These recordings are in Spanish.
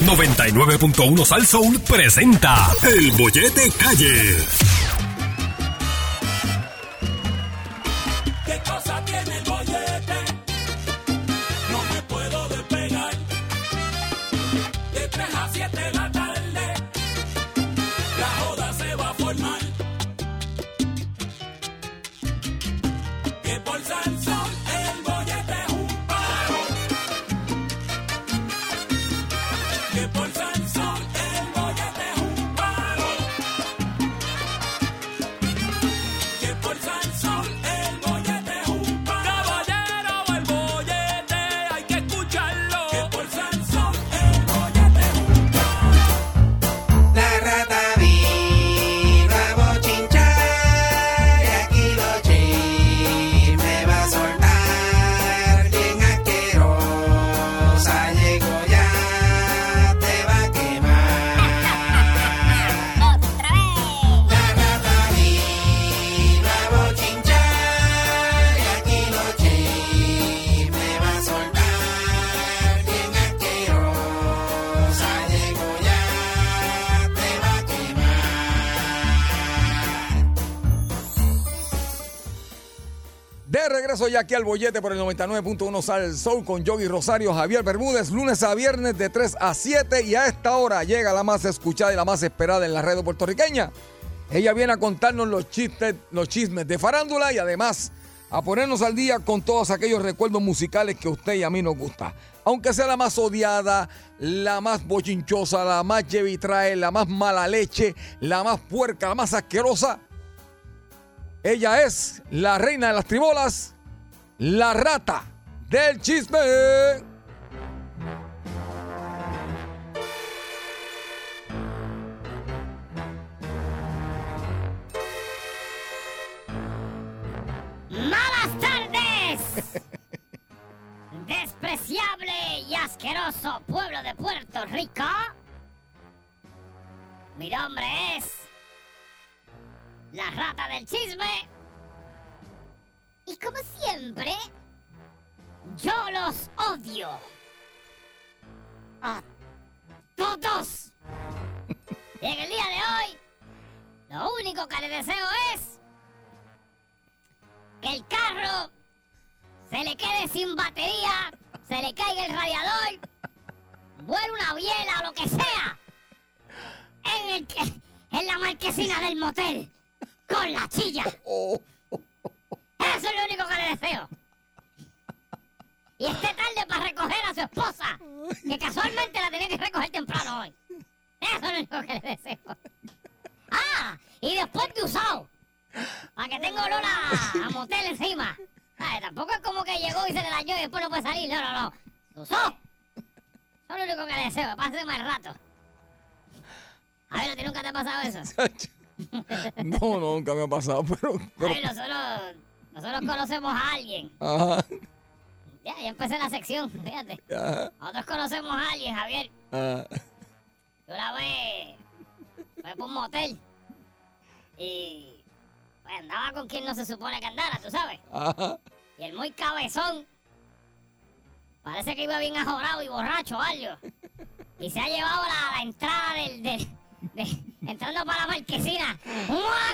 99.1 Sal Soul presenta El Bollete Calle. Soy aquí al bollete por el 99.1 Sal Soul con Yogi Rosario, Javier Bermúdez, lunes a viernes de 3 a 7 y a esta hora llega la más escuchada y la más esperada en la red puertorriqueña. Ella viene a contarnos los chistes, los chismes de farándula y además a ponernos al día con todos aquellos recuerdos musicales que a usted y a mí nos gusta. Aunque sea la más odiada, la más bochinchosa, la más llevitrae, la más mala leche, la más puerca, la más asquerosa. Ella es la reina de las tribolas, la rata del chisme. Malas tardes. Despreciable y asqueroso pueblo de Puerto Rico. Mi nombre es la rata del chisme. Y como siempre, yo los odio. A todos. Y en el día de hoy, lo único que les deseo es que el carro se le quede sin batería, se le caiga el radiador, vuelva una biela o lo que sea en, el, en la marquesina del motel con la chilla. Oh. Eso es lo único que le deseo. Y esté tarde para recoger a su esposa, que casualmente la tenía que recoger temprano hoy. Eso es lo único que le deseo. Ah, y después de usado, para que tenga olor a, motel encima. Ay, tampoco es como que llegó y se le dañó y después no puede salir. No, no, no. Usó. Eso es lo único que le deseo, pase más rato. A ver, ¿a ti nunca te ha pasado eso? no, nunca me ha pasado, pero... pero... Ay, nosotros nosotros conocemos a alguien. Ajá. Ya, ya empecé la sección, fíjate. Nosotros conocemos a alguien, Javier. Ajá. Una vez fue por un motel y pues, andaba con quien no se supone que andara, tú sabes. Ajá. Y el muy cabezón parece que iba bien ajorado y borracho algo. Y se ha llevado la, la entrada del, del, entrando para la marquesina,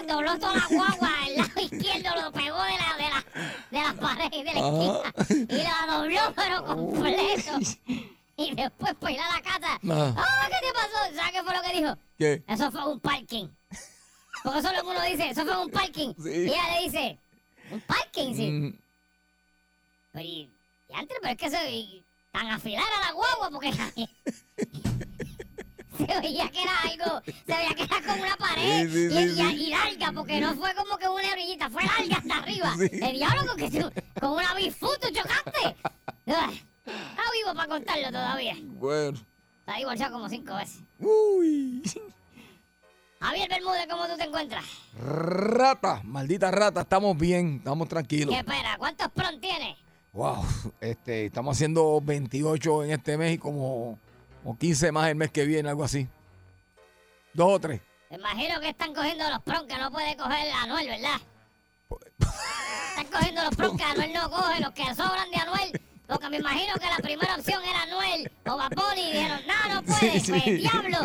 dobló toda la guagua, el lado izquierdo lo pegó de la, de la, de las paredes de la esquina y la dobló pero completo. Y después para ir a la casa, ah. ¿qué te pasó? ¿Sabes qué fue lo que dijo? ¿Qué? Eso fue un parking. Porque eso es lo que uno dice, eso fue un parking. Y ella le dice, ¿un parking? Sí. Mm. Pero, y, antes, pero es que eso, tan afilada la guagua, porque se veía que era algo, se veía que era como una pared y, larga, porque no fue como que una orillita, fue larga hasta arriba. El diablo con, que con una bifuto chocaste. Está vivo para contarlo todavía. Bueno. Está divorciado como cinco veces. Uy. Javier Bermúdez, ¿cómo tú te encuentras? Rata, maldita rata, estamos bien, estamos tranquilos. ¿Qué espera? ¿Cuántos pron tienes? Wow, este, estamos haciendo 28 en este mes y como o 15 más el mes que viene, algo así. Dos o tres. Me imagino que están cogiendo los pron que no puede coger Anuel, ¿verdad? están cogiendo los pron que Anuel no coge, los que sobran de Anuel. Porque me imagino que la primera opción era Anuel o Vapori y dijeron, no, no puede Sí, pues, sí. diablo.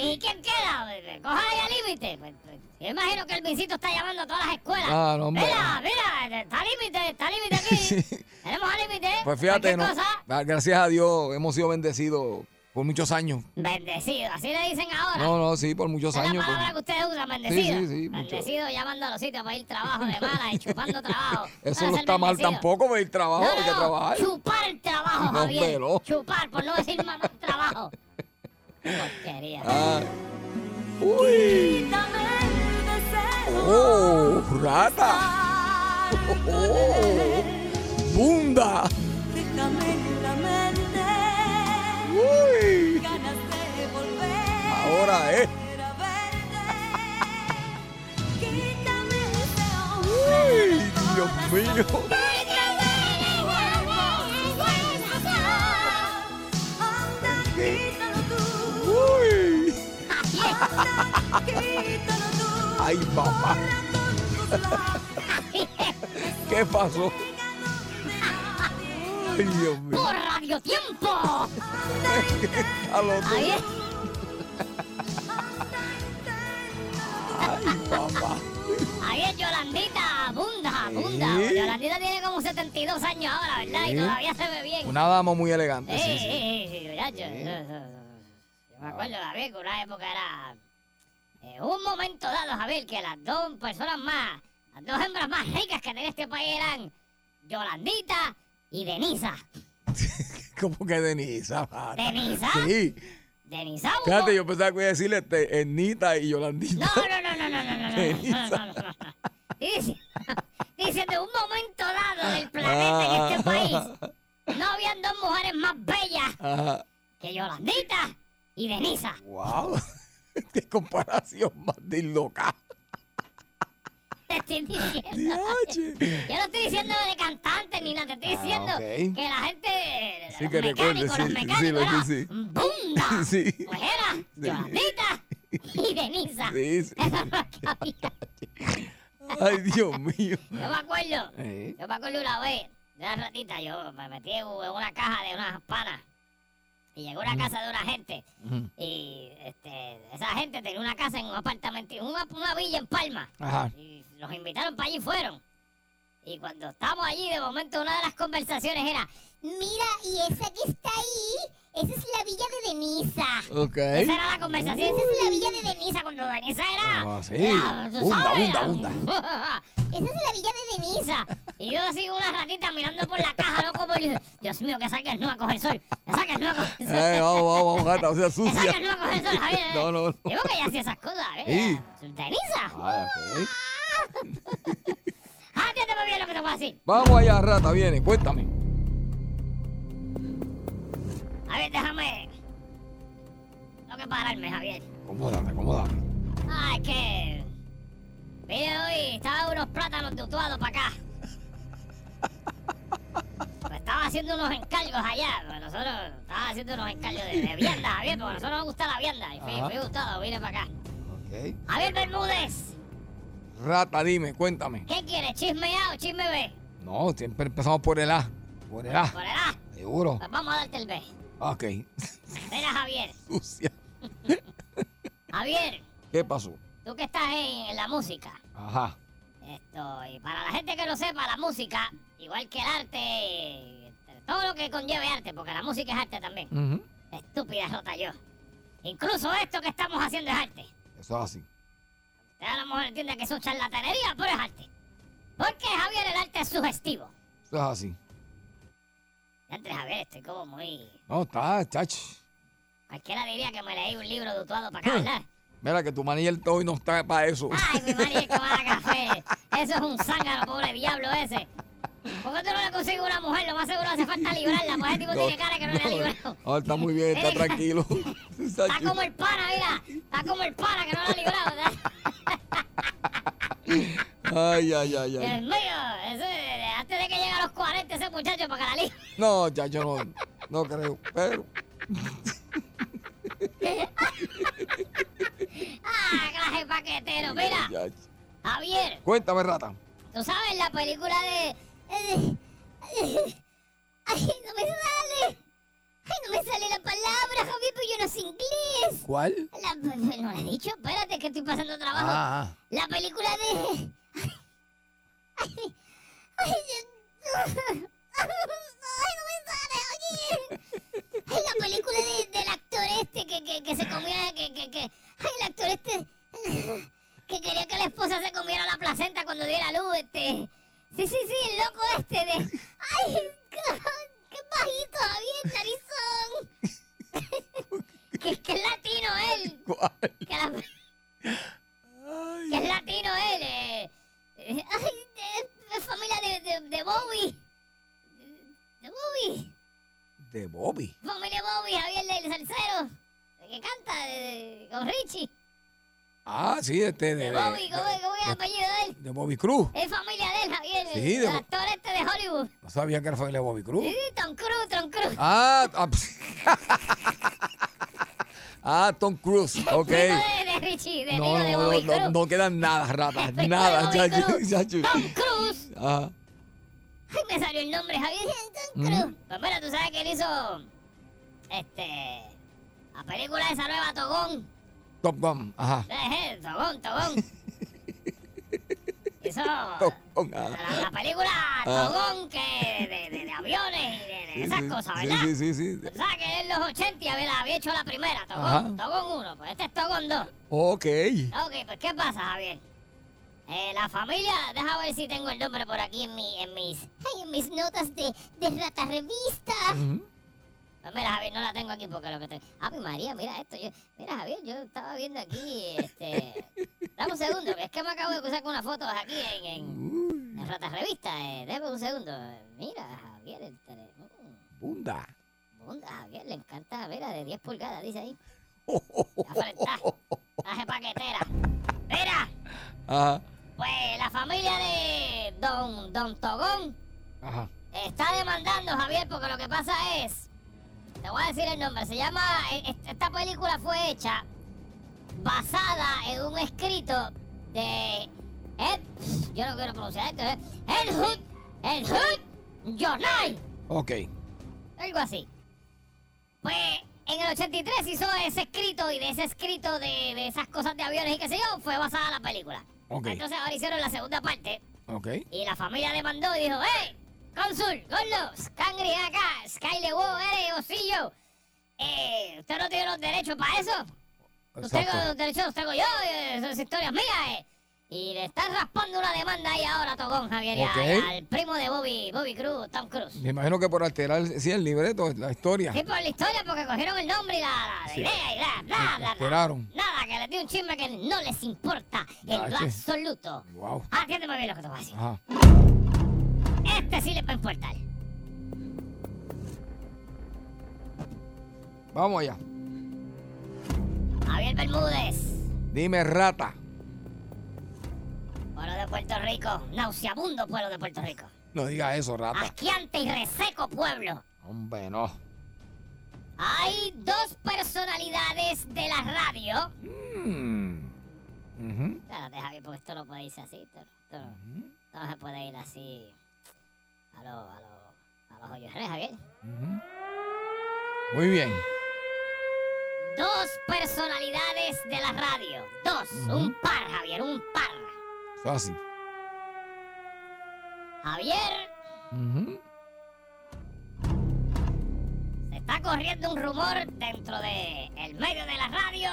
¿Y quién queda? Coja ahí al límite. Pues, pues, yo imagino que el visito está llamando a todas las escuelas. Ah, no. Mira, mira, está límite, está límite aquí. Tenemos al límite. Pues fíjate, no, ah, gracias a Dios hemos sido bendecidos por muchos años. bendecido, así le dicen ahora. No, no, sí, por muchos es años. la palabra por- que ustedes usan, bendecido. Sí, sí, sí, mucho. Bendecido llamando a los sitios para ir trabajo de mala y chupando trabajo. Eso Para no está mal tampoco, ver el trabajo, No, hay que no, trabajar. chupar el trabajo, No, Javier. Chupar, por no decir más trabajo. Porquería. Ah. Uy. Oh, rata. Oh, bunda. Uy. Ahora es. Uy, Dios mío. Uy. Ay, papá. ¿Qué pasó? Ay, Dios mío. ¡Por Radio Tiempo! A lo tú. Javier, Ay, papá. Javier, Yolandita, bunda, bunda. Yolandita tiene como 72 años ahora, ¿verdad? Y todavía se ve bien. Una dama muy elegante, Sí, sí, sí, muchacho. Yo me acuerdo, Javier, que una época era... eh, un momento dado, Javier, que las dos personas más, las dos hembras más ricas que tenía este país eran Yolandita y Denisa. ¿Cómo que Denisa? Mara? ¿Denisa? Sí. Denisa. ¿no? Fíjate, yo pensaba que iba a decirle este, Ernita y Yolandita. No, no, no, no, no, no, no. Denisa. no, no. Dice, dice, de un momento dado del planeta en este país, no habían dos mujeres más bellas que Yolandita y Denisa. ¡Wow! ¡Qué comparación más de loca! Te estoy diciendo. Yo no estoy diciendo de cantante ni nada, te estoy Ah, diciendo que la gente, Sí, los que sí, los mecánicos, sí, sí. bunda, Sí. pues era Yolandita y Denisa. Sí, sí. Eso había. Ay, Dios mío. Yo me acuerdo, Eh. yo me acuerdo una vez, de una ratita, yo me metí en una caja de unas panas y llegó a una casa de una gente Ujú. y este, esa gente tenía una casa en un apartamento, una, una villa en Palma Ajá. y nos invitaron para allí y fueron. Y cuando estábamos allí, de momento una de las conversaciones era, mira, y esa que está ahí, esa es la villa de Denisa. Ok. Esa era la conversación, esa es la villa de Denisa, cuando Denisa era... Ah, sí. era, Bunda, bunda, bunda. esa es la villa de Denisa. Y yo así una ratita mirando por la caja, loco, por Dios mío, que saques no a coger sol. Que saques no a coger sol. Eh, vamos, vamos, gata, o sea, Que sucia. saques no a coger sol, Javier. No, no, no. Digo que ella hacía esas cosas, ¿eh? Sí. Denisa. Ah, ok. Ah, te muy bien lo que te voy a decir. Vamos allá, rata, viene, cuéntame. A ver, déjame. Tengo que pararme, Javier. Acomódame, acomódame. Ah, es que. Vine hoy, estaba unos plátanos dutuados para acá. Pues estaba haciendo unos encargos allá. pues nosotros estaba haciendo unos encargos de, de vianda, Javier, porque a nosotros nos gusta la vianda. Y fui, Ajá. fui gustado, vine para acá. Ok. Javier Bermúdez, Rata, dime, cuéntame. ¿qué quieres? ¿Chisme A o chisme B? No, siempre empezamos por el A. Por el A, Por el A. seguro. Pues vamos a darte el B. Ok. Mira, Javier. Sucia. Javier, ¿Qué pasó? tú que estás en, en la música. Ajá. Esto, y para la gente que lo sepa, la música, igual que el arte, todo lo que conlleve arte, porque la música es arte también. Ujú. Estúpida rota yo. Incluso esto que estamos haciendo es arte. Eso es así. A lo mejor entiende que es charlatanería, pero es arte. Porque Javier, el arte es sugestivo. Eso es así. Antes, Javier, estoy como muy. No, está, chach. Cualquiera diría que me leí un libro dutuado para acá, ¿verdad? Mira que tu manilla hoy no está para eso. Ay, mi madre, que mala café. Eso es un zángano, pobre diablo ese. ¿Por qué tú no le consigues una mujer? Lo más seguro hace falta librarla, pues ese tipo tiene cara que no le ha librado. No, está muy bien, está tranquilo. Está como el pana, mira. Está como el pana que no lo ha librado. ¿verdad? Ay, ay, ay, Dios ay. mío, ese, antes de que llegue a los 40 ese muchacho para que la libre. No, chacho, no, no creo. Pero, Ah, clase paquetero. Mira, Javier, Cuéntame, rata. tú sabes la película de... Ay, no me sale. Ay, no me sale la palabra, Javier, pero yo no sé inglés. ¿Cuál? La- no le he dicho, espérate que estoy pasando trabajo. Ah, La película de. Ay, ay, ay, ay, ay, no me sale, oye. Ay, la película de- del actor este que, que, que se comía, que, que, que. Ay, el actor este. Que quería que la esposa se comiera la placenta cuando diera luz, este. Sí, sí, sí, el loco este de. Ay, qué bajito, Javier, narizón. que, que es latino él. ¿Cuál? Que la- que es latino él. eh. Ay, de- es familia de, de, de Bobby. De Bobby. De Bobby. Familia Bobby, Javier del Salcero. Que canta de- con Richie. Ah, sí, este de, De de, Bobby, ¿cómo, es- cómo es el apellido de él? de Bobby Cruz. Es familia de él, Javier. Sí, el de- actor este de Hollywood. No sabía que era familia de Bobby Cruz. Sí, Tom Cruise, Tom Cruise. Ah, ah, ah, Tom Cruise. Ok. De, de Richie, de No, de Bobby no, Cruz. no, no quedan nada, rata. El primo Nada, de chacho, chacho. Tom Cruise. Ajá. Ay, me salió el nombre, Javier Tom Cruise. Pues mira, tú sabes que él hizo. Este. La película esa nueva, Togón. Top Gun. Ajá. Eh, eh, Togón, Togón. Hizo. Top Gun. ajá. La, la película Togón que de, de, de aviones y de, de esas Sí, cosas, ¿verdad? Sí, sí, sí. Tú sabes que en los 80 había, había hecho la primera, Ajá. Togón, Togón 1, pues este es Togón 2. Ok. Ok, pues ¿qué pasa, Javier? Eh, la familia, deja ver si tengo el nombre por aquí en, mi, en mis ay, en mis notas de, de rata revista. Pues mira, Javier, no la tengo aquí porque lo que te... Ah, mi María, mira esto. Yo, mira, Javier, yo estaba viendo aquí, este... Dame un segundo, que es que me acabo de cruzar con unas fotos aquí en, en, en Rata Revista. Eh. Dame un segundo. Mira, Javier, el teléfono. Bunda. Bunda, Javier, le encanta, mira, de 10 pulgadas, dice ahí. La traje paquetera. Mira, Ajá. pues la familia de Don, Don Togón Ajá. está demandando, Javier, porque lo que pasa es... Te voy a decir el nombre. Se llama... e- e- Esta película fue hecha basada en un escrito de... Ed, yo no quiero pronunciar esto. ¿eh? El Hood... El Hood Journal. Ok. Algo así. Pues en el 83 hizo ese escrito y de ese escrito de, de esas cosas de aviones y qué sé yo, fue basada la película. Ok. Entonces ahora hicieron la segunda parte Ok. y la familia demandó y dijo, ¡Hey! Cónsul, Gordo, Scangri acá, Skyle Wo, eres Osillo. Eh, ¿usted no tiene los derechos para eso? Los tengo, los derechos los tengo yo, eh, esas historias mías, eh. Y le están raspando una demanda ahí ahora a Togón, Javier, y a- Ok. y al primo de Bobby, Bobby Cruz, Tom Cruise. Me imagino que por alterar sí, el libreto, la historia. Sí, por la historia, porque cogieron el nombre y la, la- la Sí. idea y bla, bla, bla, alteraron. Nada, que les di un chisme que no les importa en lo Ah, absoluto. Wow. Atiéndeme bien lo que te voy a decir. Ajá. Este sí les va a importar. Vamos allá. Javier Bermúdez, Dime, rata. pueblo de Puerto Rico, nauseabundo pueblo de Puerto Rico. No digas eso, rata. Asquiante y reseco pueblo. Hombre, no. Hay dos personalidades de la radio. Mm. Ujú. Espérate, Javier, porque esto no puede irse así. Esto, esto no se puede ir así a lo, a los hoyos, ¿eh, Javier. Muy bien. Dos personalidades de la radio. Dos. Un par, Javier, un par. Así. Javier, se está corriendo un rumor dentro de el medio de la radio.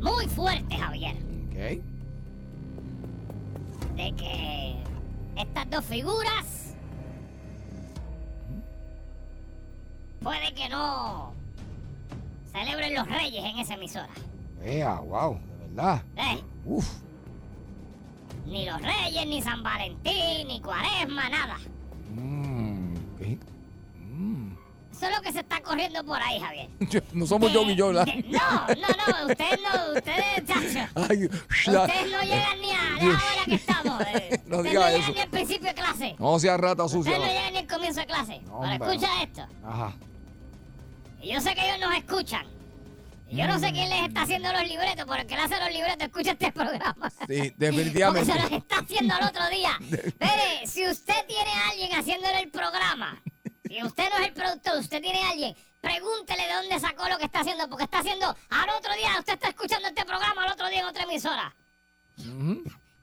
Muy fuerte, Javier. Ok. De que estas dos figuras puede que no celebren los reyes en esa emisora. Vea, wow, de verdad. ¿eh? Uf. Ni los reyes, ni San Valentín, ni Cuaresma, nada. Eso es lo que se está corriendo por ahí, Javier. No somos yo y yo, ¿verdad? De- no, no, no, ustedes no, ustedes, chacho. Ay, la- Ustedes no llegan ni a la hora que estamos. eh. No ustedes no eso. llegan ni al principio de clase. No sea rata sucia. Ustedes no llegan ni al comienzo de clase. No, Ahora hombre, escucha esto. Ajá. Yo sé que ellos nos escuchan. Yo no sé quién les está haciendo los libretos, pero el que le hace los libretos escucha este programa. Sí, Porque definitivamente. se los está haciendo al otro día. Mire, si usted tiene a alguien haciéndole el programa, si usted no es el productor, usted tiene a alguien, pregúntele de dónde sacó lo que está haciendo, porque está haciendo al otro día, usted está escuchando este programa al otro día en otra emisora.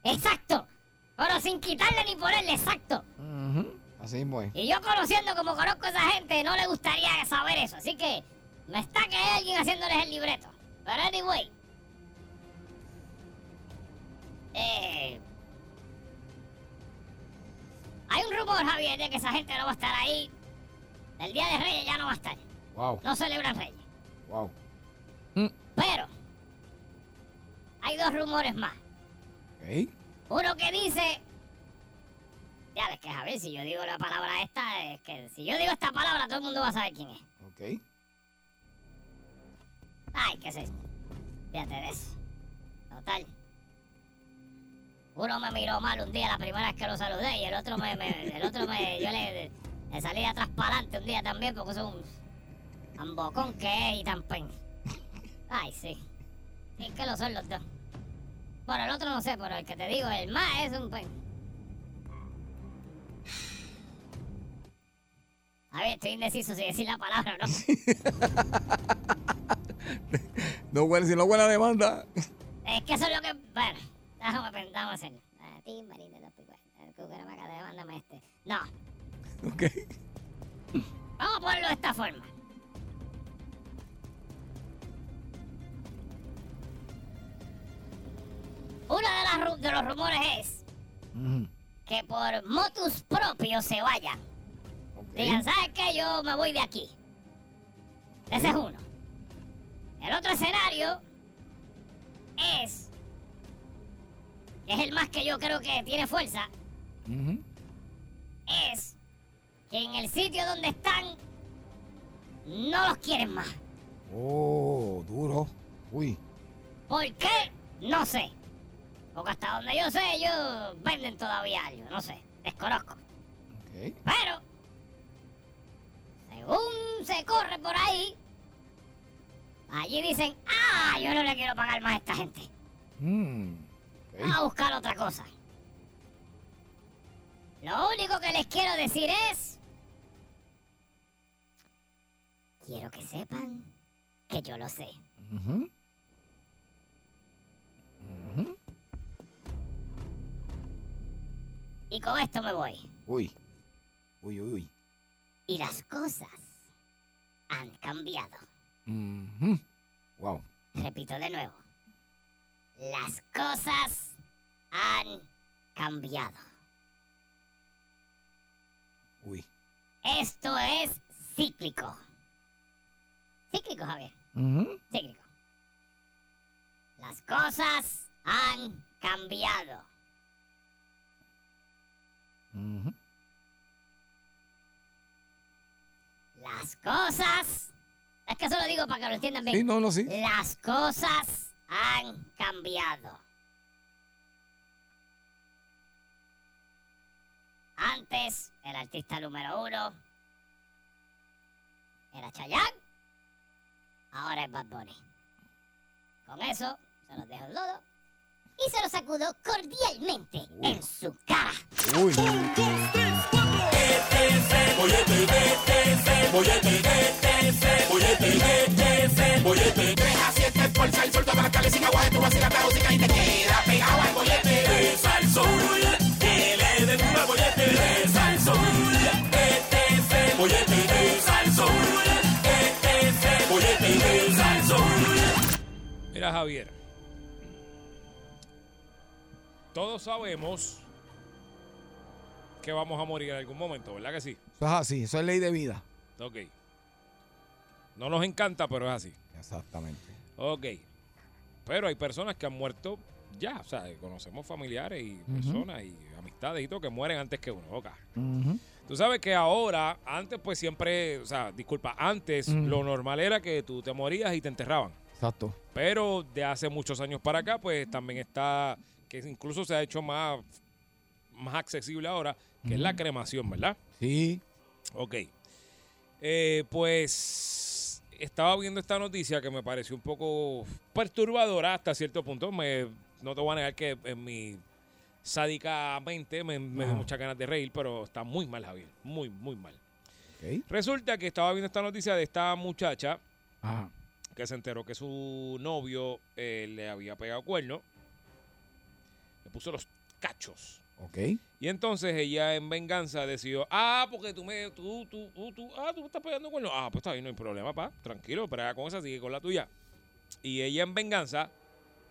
Exacto. Pero sin quitarle ni ponerle exacto. ujú. Así mismo es. Y yo conociendo como conozco a esa gente, no le gustaría saber eso. Así que me está que hay alguien haciéndoles el libreto. Pero anyway. Eh, hay un rumor, Javier, de que esa gente no va a estar ahí. El Día de Reyes ya no va a estar. Wow, No celebran Reyes. wow. Pero hay dos rumores más. Ok. Uno que dice. Ya ves que Javier, si yo digo la palabra esta, es que si yo digo esta palabra, todo el mundo va a saber quién es. Ok. Ay, qué sé. Fíjate de eso. Total. Uno me miró mal un día la primera vez que lo saludé y el otro me, me- el otro me, yo le, de atrás para adelante un día también porque es un ambocón que es y tan pen. Ay, sí. Sí, que lo son los dos. Bueno, el otro no sé, pero el que te digo, el más es un pen. A ver, estoy indeciso si decir la palabra o no. No huele, si no huele a demanda. Es que eso es lo que. Bueno, déjame pensar, vamos a hacerlo. A ti, Marina, no pico. El cucaramaca de mándame este. No, Ok. vamos a ponerlo de esta forma. Uno de, las de los rumores es que por motus propios se vayan. Ok. Digan, ¿sabes qué? Yo me voy de aquí. Ese es uno. El otro escenario es, que es el más que yo creo que tiene fuerza, es que en el sitio donde están no los quieren más. Oh, duro. Uy. ¿Por qué? No sé. Porque hasta donde yo sé, ellos venden todavía algo. No sé. Desconozco. Ok. Pero, según se corre por ahí, allí dicen, ah, yo no le quiero pagar más a esta gente. Mm. Vamos a buscar otra cosa. Lo único que les quiero decir es, quiero que sepan que yo lo sé. Y con esto me voy. Uy. Uy, uy, uy. Y las cosas han cambiado. Wow. Repito de nuevo. Las cosas han cambiado. Uy. Esto es cíclico. Cíclico, Javier. Ujú. Cíclico. Las cosas han cambiado. Las cosas... Es que eso lo digo para que lo entiendan bien. Sí, no, no, sí. Las cosas han cambiado. Antes, el artista número uno era Chayanne. Ahora es Bad Bunny. Con eso, se los dejo en lodo. Y se los sacudo cordialmente en su cara. Uy. Mira, Javier. Todos sabemos que vamos a morir en algún momento, ¿verdad que sí? Eso es así, eso es ley de vida. Ok. No nos encanta, pero es así. Exactamente. Ok. Pero hay personas que han muerto ya, o sea, conocemos familiares y personas y amistades y todo que mueren antes que uno. Ok. Tú sabes que ahora, antes pues siempre, o sea, disculpa, antes lo normal era que tú te morías y te enterraban. Exacto. Pero de hace muchos años para acá, pues también está, que incluso se ha hecho más, más accesible ahora, que es la cremación, ¿verdad? Sí. Ok. Eh, pues estaba viendo esta noticia que me pareció un poco perturbadora hasta cierto punto. Me, no te voy a negar que en mi sádica mente me, me dio muchas ganas de reír, pero está muy mal, Javier. Muy, muy mal. Ok. Resulta que estaba viendo esta noticia de esta muchacha Ajá. Que se enteró que su novio eh, le había pegado cuerno. Le puso los cachos. Ok. Y entonces ella en venganza decidió, ah, porque tú me, tú, tú, tú, tú, ah, tú me estás pegando cuerno. Ah, pues está bien, no hay problema, pa. Tranquilo, pero con esa sigue con la tuya. Y ella en venganza,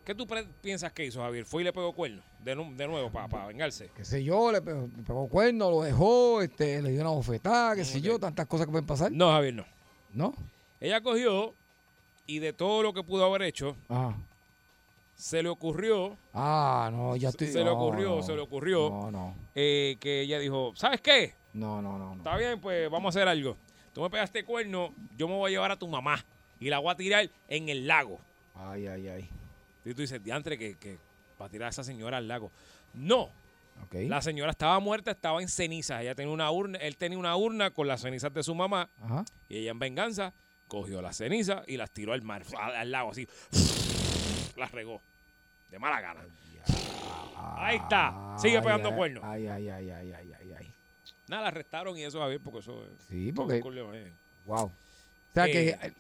¿qué tú piensas que hizo Javier? Fue y le pegó cuerno. De, de nuevo, para vengarse. Qué sé yo, le pegó, le pegó cuerno, lo dejó, este, le dio una bofetada, qué sé Ok. yo, tantas cosas que pueden pasar. No, Javier, no. ¿No? Ella cogió y de todo lo que pudo haber hecho, se le ocurrió Ah, no, ya Se- estoy. se le ocurrió, no. se le ocurrió. No, no. eh, que ella dijo, ¿sabes qué? No, no, no. no. Está bien, pues vamos a hacer algo. Tú me pegaste cuerno, yo me voy a llevar a tu mamá y la voy a tirar en el lago. Ay, ay, ay. Y tú dices, diantre, que, que va a tirar a esa señora al lago. No, la señora estaba muerta, estaba en cenizas. Ella tenía una urna, él tenía una urna con las cenizas de su mamá Ajá. y ella en venganza cogió las cenizas y las tiró al mar, al, al lago así. Las regó. De mala gana. Ahí está. Sigue pegando ay, cuernos. Ay, ay, ay, ay, ay, ay, ay. Nada, la arrestaron y eso, Javier, porque eso es. Sí, porque. Coño, eh. Wow. O sea que, Eh. eh,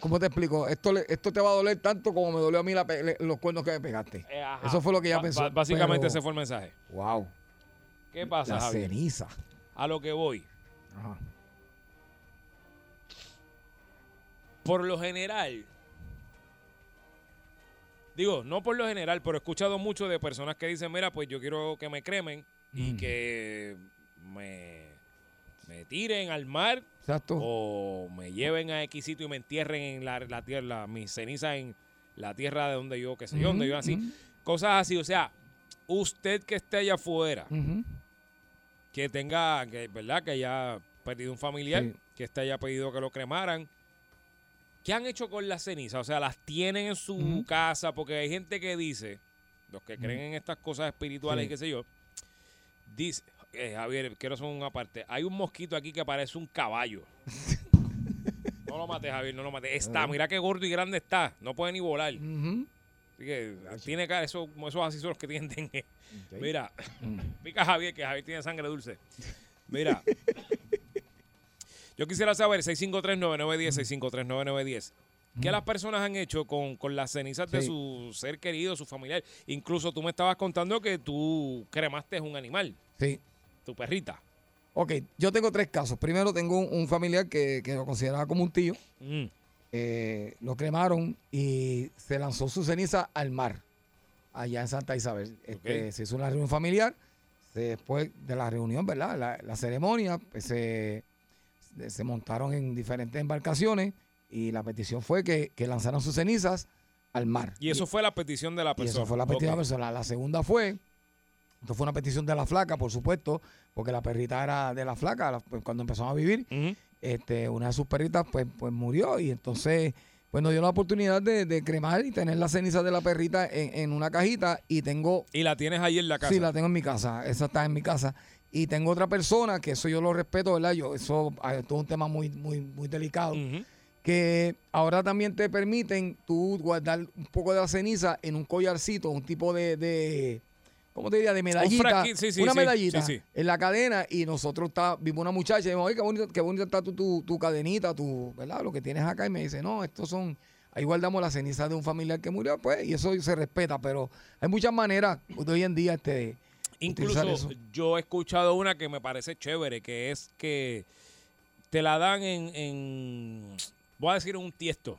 ¿cómo te explico? Esto, esto te va a doler tanto como me dolió a mí la los cuernos que me pegaste. Eh. Eso fue lo que Ba- pensó, básicamente pero- ese fue el mensaje. Wow. ¿Qué pasa, La Javier? ceniza. A lo que voy. Ajá. Por lo general. Digo, no por lo general, pero he escuchado mucho de personas que dicen, mira, pues yo quiero que me cremen y Mm. que me, me tiren al mar Exacto. o me lleven a X sitio y me entierren en la, la tierra, mis cenizas en la tierra de donde yo, qué sé yo, donde yo nací. Ujú, Cosas así, o sea, usted que esté allá afuera, ujú. que tenga, que, ¿verdad? Que haya perdido un familiar, Sí. que este haya pedido que lo cremaran. ¿Qué han hecho con las cenizas? O sea, las tienen en su casa, porque hay gente que dice, los que creen en estas cosas espirituales Sí. y qué sé yo, dice, eh, Javier, quiero hacer una parte. Hay un mosquito aquí que parece un caballo. no lo mates, Javier, no lo mates. Está, mira qué gordo y grande está. No puede ni volar. Así que tiene cara, eso, esos así son los que tienen. Mira, Mm. pica Javier, que Javier tiene sangre dulce. Mira, yo quisiera saber, 653-9910, 653-9910, ¿qué las personas han hecho con, con las cenizas de su ser querido, su familiar? Incluso tú me estabas contando que tú cremaste un animal, Sí. tu perrita. Ok, yo tengo tres casos. Primero tengo un, un familiar que, que lo consideraba como un tío. Mm. Eh, lo cremaron y se lanzó su ceniza al mar, allá en Santa Isabel. Este, Ok. Se hizo una reunión familiar. Después de la reunión, ¿verdad? La, la ceremonia, pues, se, se montaron en diferentes embarcaciones y la petición fue que, que lanzaran sus cenizas al mar. Y eso fue la petición de la Y persona. eso fue la petición de la persona. La segunda fue, esto fue una petición de la flaca, por supuesto, porque la perrita era de la flaca la- pues, cuando empezó a vivir. Este, una de sus perritas pues, pues murió y entonces pues nos dio la oportunidad de, de cremar y tener la ceniza de la perrita en, en una cajita y tengo, Y la tienes ahí en la casa. sí, la tengo en mi casa, esa está en mi casa. Y tengo otra persona, que eso yo lo respeto, ¿verdad? Yo, eso ah, esto es un tema muy, muy, muy delicado que ahora también te permiten tú guardar un poco de la ceniza en un collarcito, un tipo de, de ¿cómo te diría? De medallita. sí, sí, una sí, medallita en la cadena y nosotros está, vimos una muchacha y dijimos, oye, qué bonita, qué bonita está tu, tu, tu cadenita, tu, ¿verdad? Lo que tienes acá. Y me dice, no, estos son, ahí guardamos la ceniza de un familiar que murió, pues, y eso se respeta, pero hay muchas maneras de hoy en día este, Incluso yo he escuchado una que me parece chévere, que es que te la dan en, en voy a decir un tiesto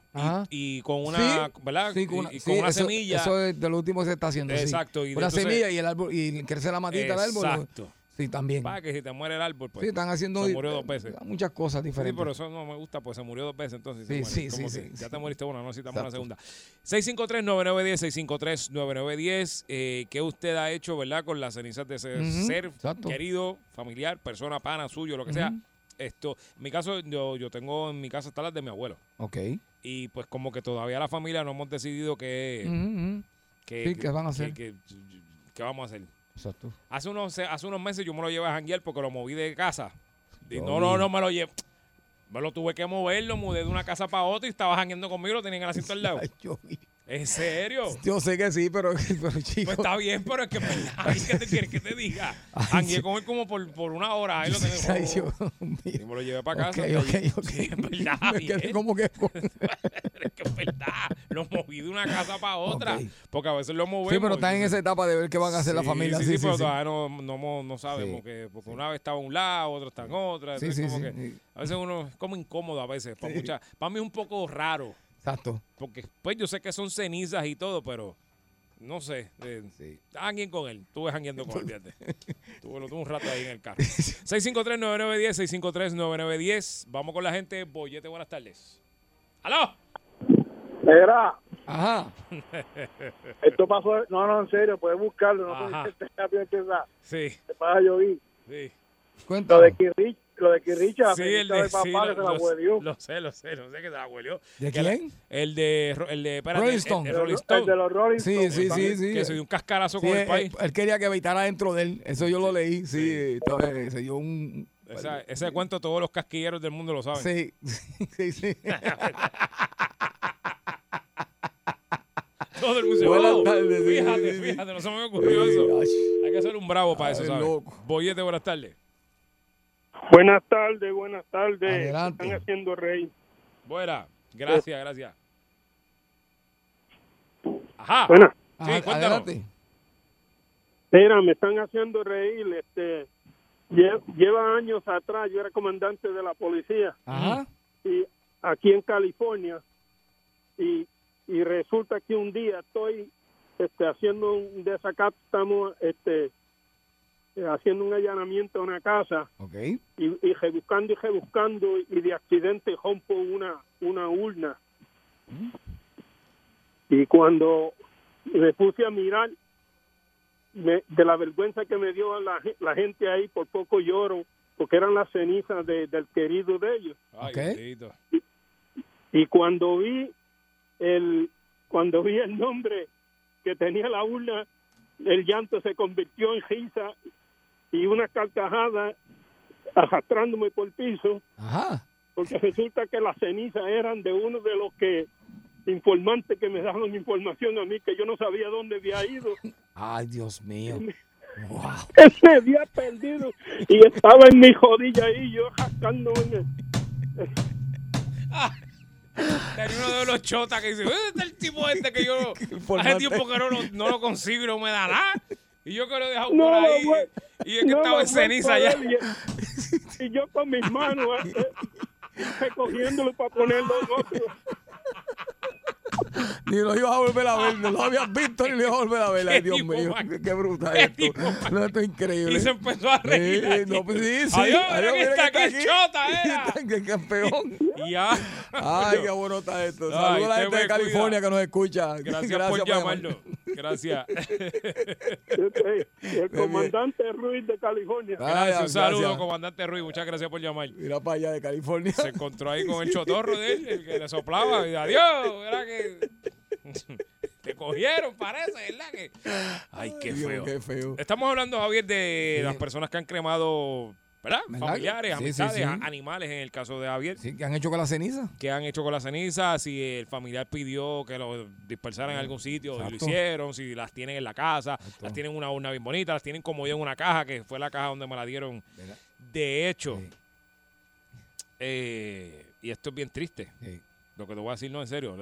y- y, con una, Sí, ¿verdad? Sí, con una, y sí, con una eso, semilla. Eso es de lo último que se está haciendo. Exacto, y una entonces- semilla y el árbol, y crece la matita del árbol. Exacto. Sí, también. Para que si te muere el árbol, pues sí, están haciendo se murió dos veces. muchas cosas Sí, diferentes. pero eso no me gusta, pues se murió dos veces, entonces Sí, sí, sí, que sí, Ya sí. te moriste una, no necesitamos una segunda. 653-9910, 653-9910. Eh, ¿Qué usted ha hecho, verdad, con las cenizas de ese ser querido, familiar, persona, pana, suyo, lo que sea? Esto, en mi caso, yo, yo tengo en mi casa hasta las de mi abuelo. Ok. Y pues como que todavía la familia no hemos decidido ujú. qué, Sí, ¿qué van a hacer? qué- qué vamos a hacer. Exacto. Hace unos, hace unos meses yo me lo llevé a janguear porque lo moví de casa. Y no, no, no me lo llevé. Me lo tuve que mover, lo mudé de una casa para otra y estaba jangueando conmigo, lo tenía en el asiento al lado. Ay. ¿En serio? Yo sé que sí, pero, pero Pues chico. está bien, pero es que ay, ¿qué te quieres que te diga? Sí. con él como por, por una hora. Ahí lo tenemos. Ay, Y me lo llevé para casa. Ok, hasta ok, allí. ok. Sí, es verdad, como que. es que es verdad. Lo moví de una casa para otra. Porque a veces lo movemos. Sí, pero están en esa etapa de ver qué van a hacer la Sí, familia. Sí, Sí, sí, pero todavía no, no, no sabemos. Que, porque una vez estaba a un lado, otro está en otra. Sí, entonces sí, como sí, que. A veces uno es como incómodo a veces. Para, mucha- para mí es un poco raro. Exacto. Porque pues yo sé que son cenizas y todo, pero no sé. Eh, Sí. Jangueen con él. Estuve jangueando con él, fíjate. Tuve, lo tuve un rato ahí en el carro. 653-9910, 653-9910. Vamos con la gente. Boyete, buenas tardes. ¡Aló! Era, Ajá. esto pasó, no, no, en serio, puedes buscarlo, no Ajá. puedes que esa- Sí, te pasa yo vi. sí. Lo Cuéntame. de Kirich, lo de Kirricha, Sí, el de, de papá sí, que lo, se la lo- huelió. lo sé, lo sé, lo sé que se la huelió. ¿De quién? el de, el de, espérate, Rolling el- Stone. El, El, Rolling el de los Rolling Sí, Stones, sí, también. sí, sí. Que se dio un cascarazo Sí, con el él, país. él quería que habitara dentro de él. Eso yo lo leí. Sí, entonces, se dio un. Esa- ese cuento todos los casquilleros del mundo lo saben. Sí, sí, sí. Todo el mundo dice, Buenas "Oh, tardes, sí, Fíjate, sí, sí. fíjate, no se me ocurrió eso. Hay que ser un bravo para eso, ¿sabes? loco. Boyete, buenas tardes. Buenas tardes, buenas tardes. Adelante. Están haciendo reír. Buena. Gracias, gracias. Ajá. Buenas. Sí, Ajá, cuéntanos. adelante. Mira, me están haciendo reír. Este, lle- lleva años atrás, yo era comandante de la policía Ajá. y aquí en California y, y resulta que un día estoy este, haciendo un desacato, estamos este, eh, haciendo un allanamiento a una casa y, y rebuscando y rebuscando y de accidente rompo una, una urna. Y cuando me puse a mirar, me- de la vergüenza que me dio la, la gente ahí, por poco lloro, porque eran las cenizas de- del querido de ellos. Bendito. Y cuando vi el cuando vi el nombre que tenía la urna, el llanto se convirtió en risa y una carcajada arrastrándome por el piso, Ajá. porque resulta que las cenizas eran de uno de los que informantes que me daban información a mí que yo no sabía dónde había ido. Ay, Dios mío. Wow. Me había perdido y estaba en mi jodilla ahí, yo rascándome en el- Tenía uno de los chotas que dice, ¿dónde está el tipo este que yo hace tiempo que no, lo- no lo consigo y no me da nada? Y yo que lo he dejado No por ahí. voy- y es que no estaba en ceniza ya. y yo con mis manos eh, eh, recogiéndolo para ponerlo en otro. Ni lo ibas a volver a ver, no lo habías visto ni lo ibas a volver a ver. Ay, Qué Dios tipo mío, qué, qué brutal qué esto. tipo más- No, esto es increíble. Y se empezó a reír. No, pues sí, sí. Adiós, mira que mira está que aquí el chota, era. Está aquí el campeón. Ya. Ay, qué bueno está esto. Saludos a la gente de California cuida. que nos escucha. Gracias, por llamarnos. Gracias. Eh, El comandante Ruiz de California. Gracias, un saludo, gracias. comandante Ruiz. Muchas gracias por llamar. Mira para allá de California. Se encontró ahí con el chotorro de él, el que le soplaba. Y adiós. Era que. Te cogieron, parece, ¿verdad? Que... Ay, qué Dios, feo. Qué feo. Estamos hablando, Javier, de Sí. las personas que han cremado, ¿verdad? ¿Verdad? Familiares, Sí, amistades, sí. animales, en el caso de Javier. Sí, ¿qué han hecho con la ceniza? ¿Qué han hecho con las cenizas? Si el familiar pidió que lo dispersaran en algún sitio, y lo hicieron, si las tienen en la casa, Exacto. las tienen en una urna bien bonita, las tienen como yo en una caja, que fue la caja donde me la dieron. ¿Verdad? De hecho, eh, y esto es bien triste, Sí, lo que te voy a decir no en serio,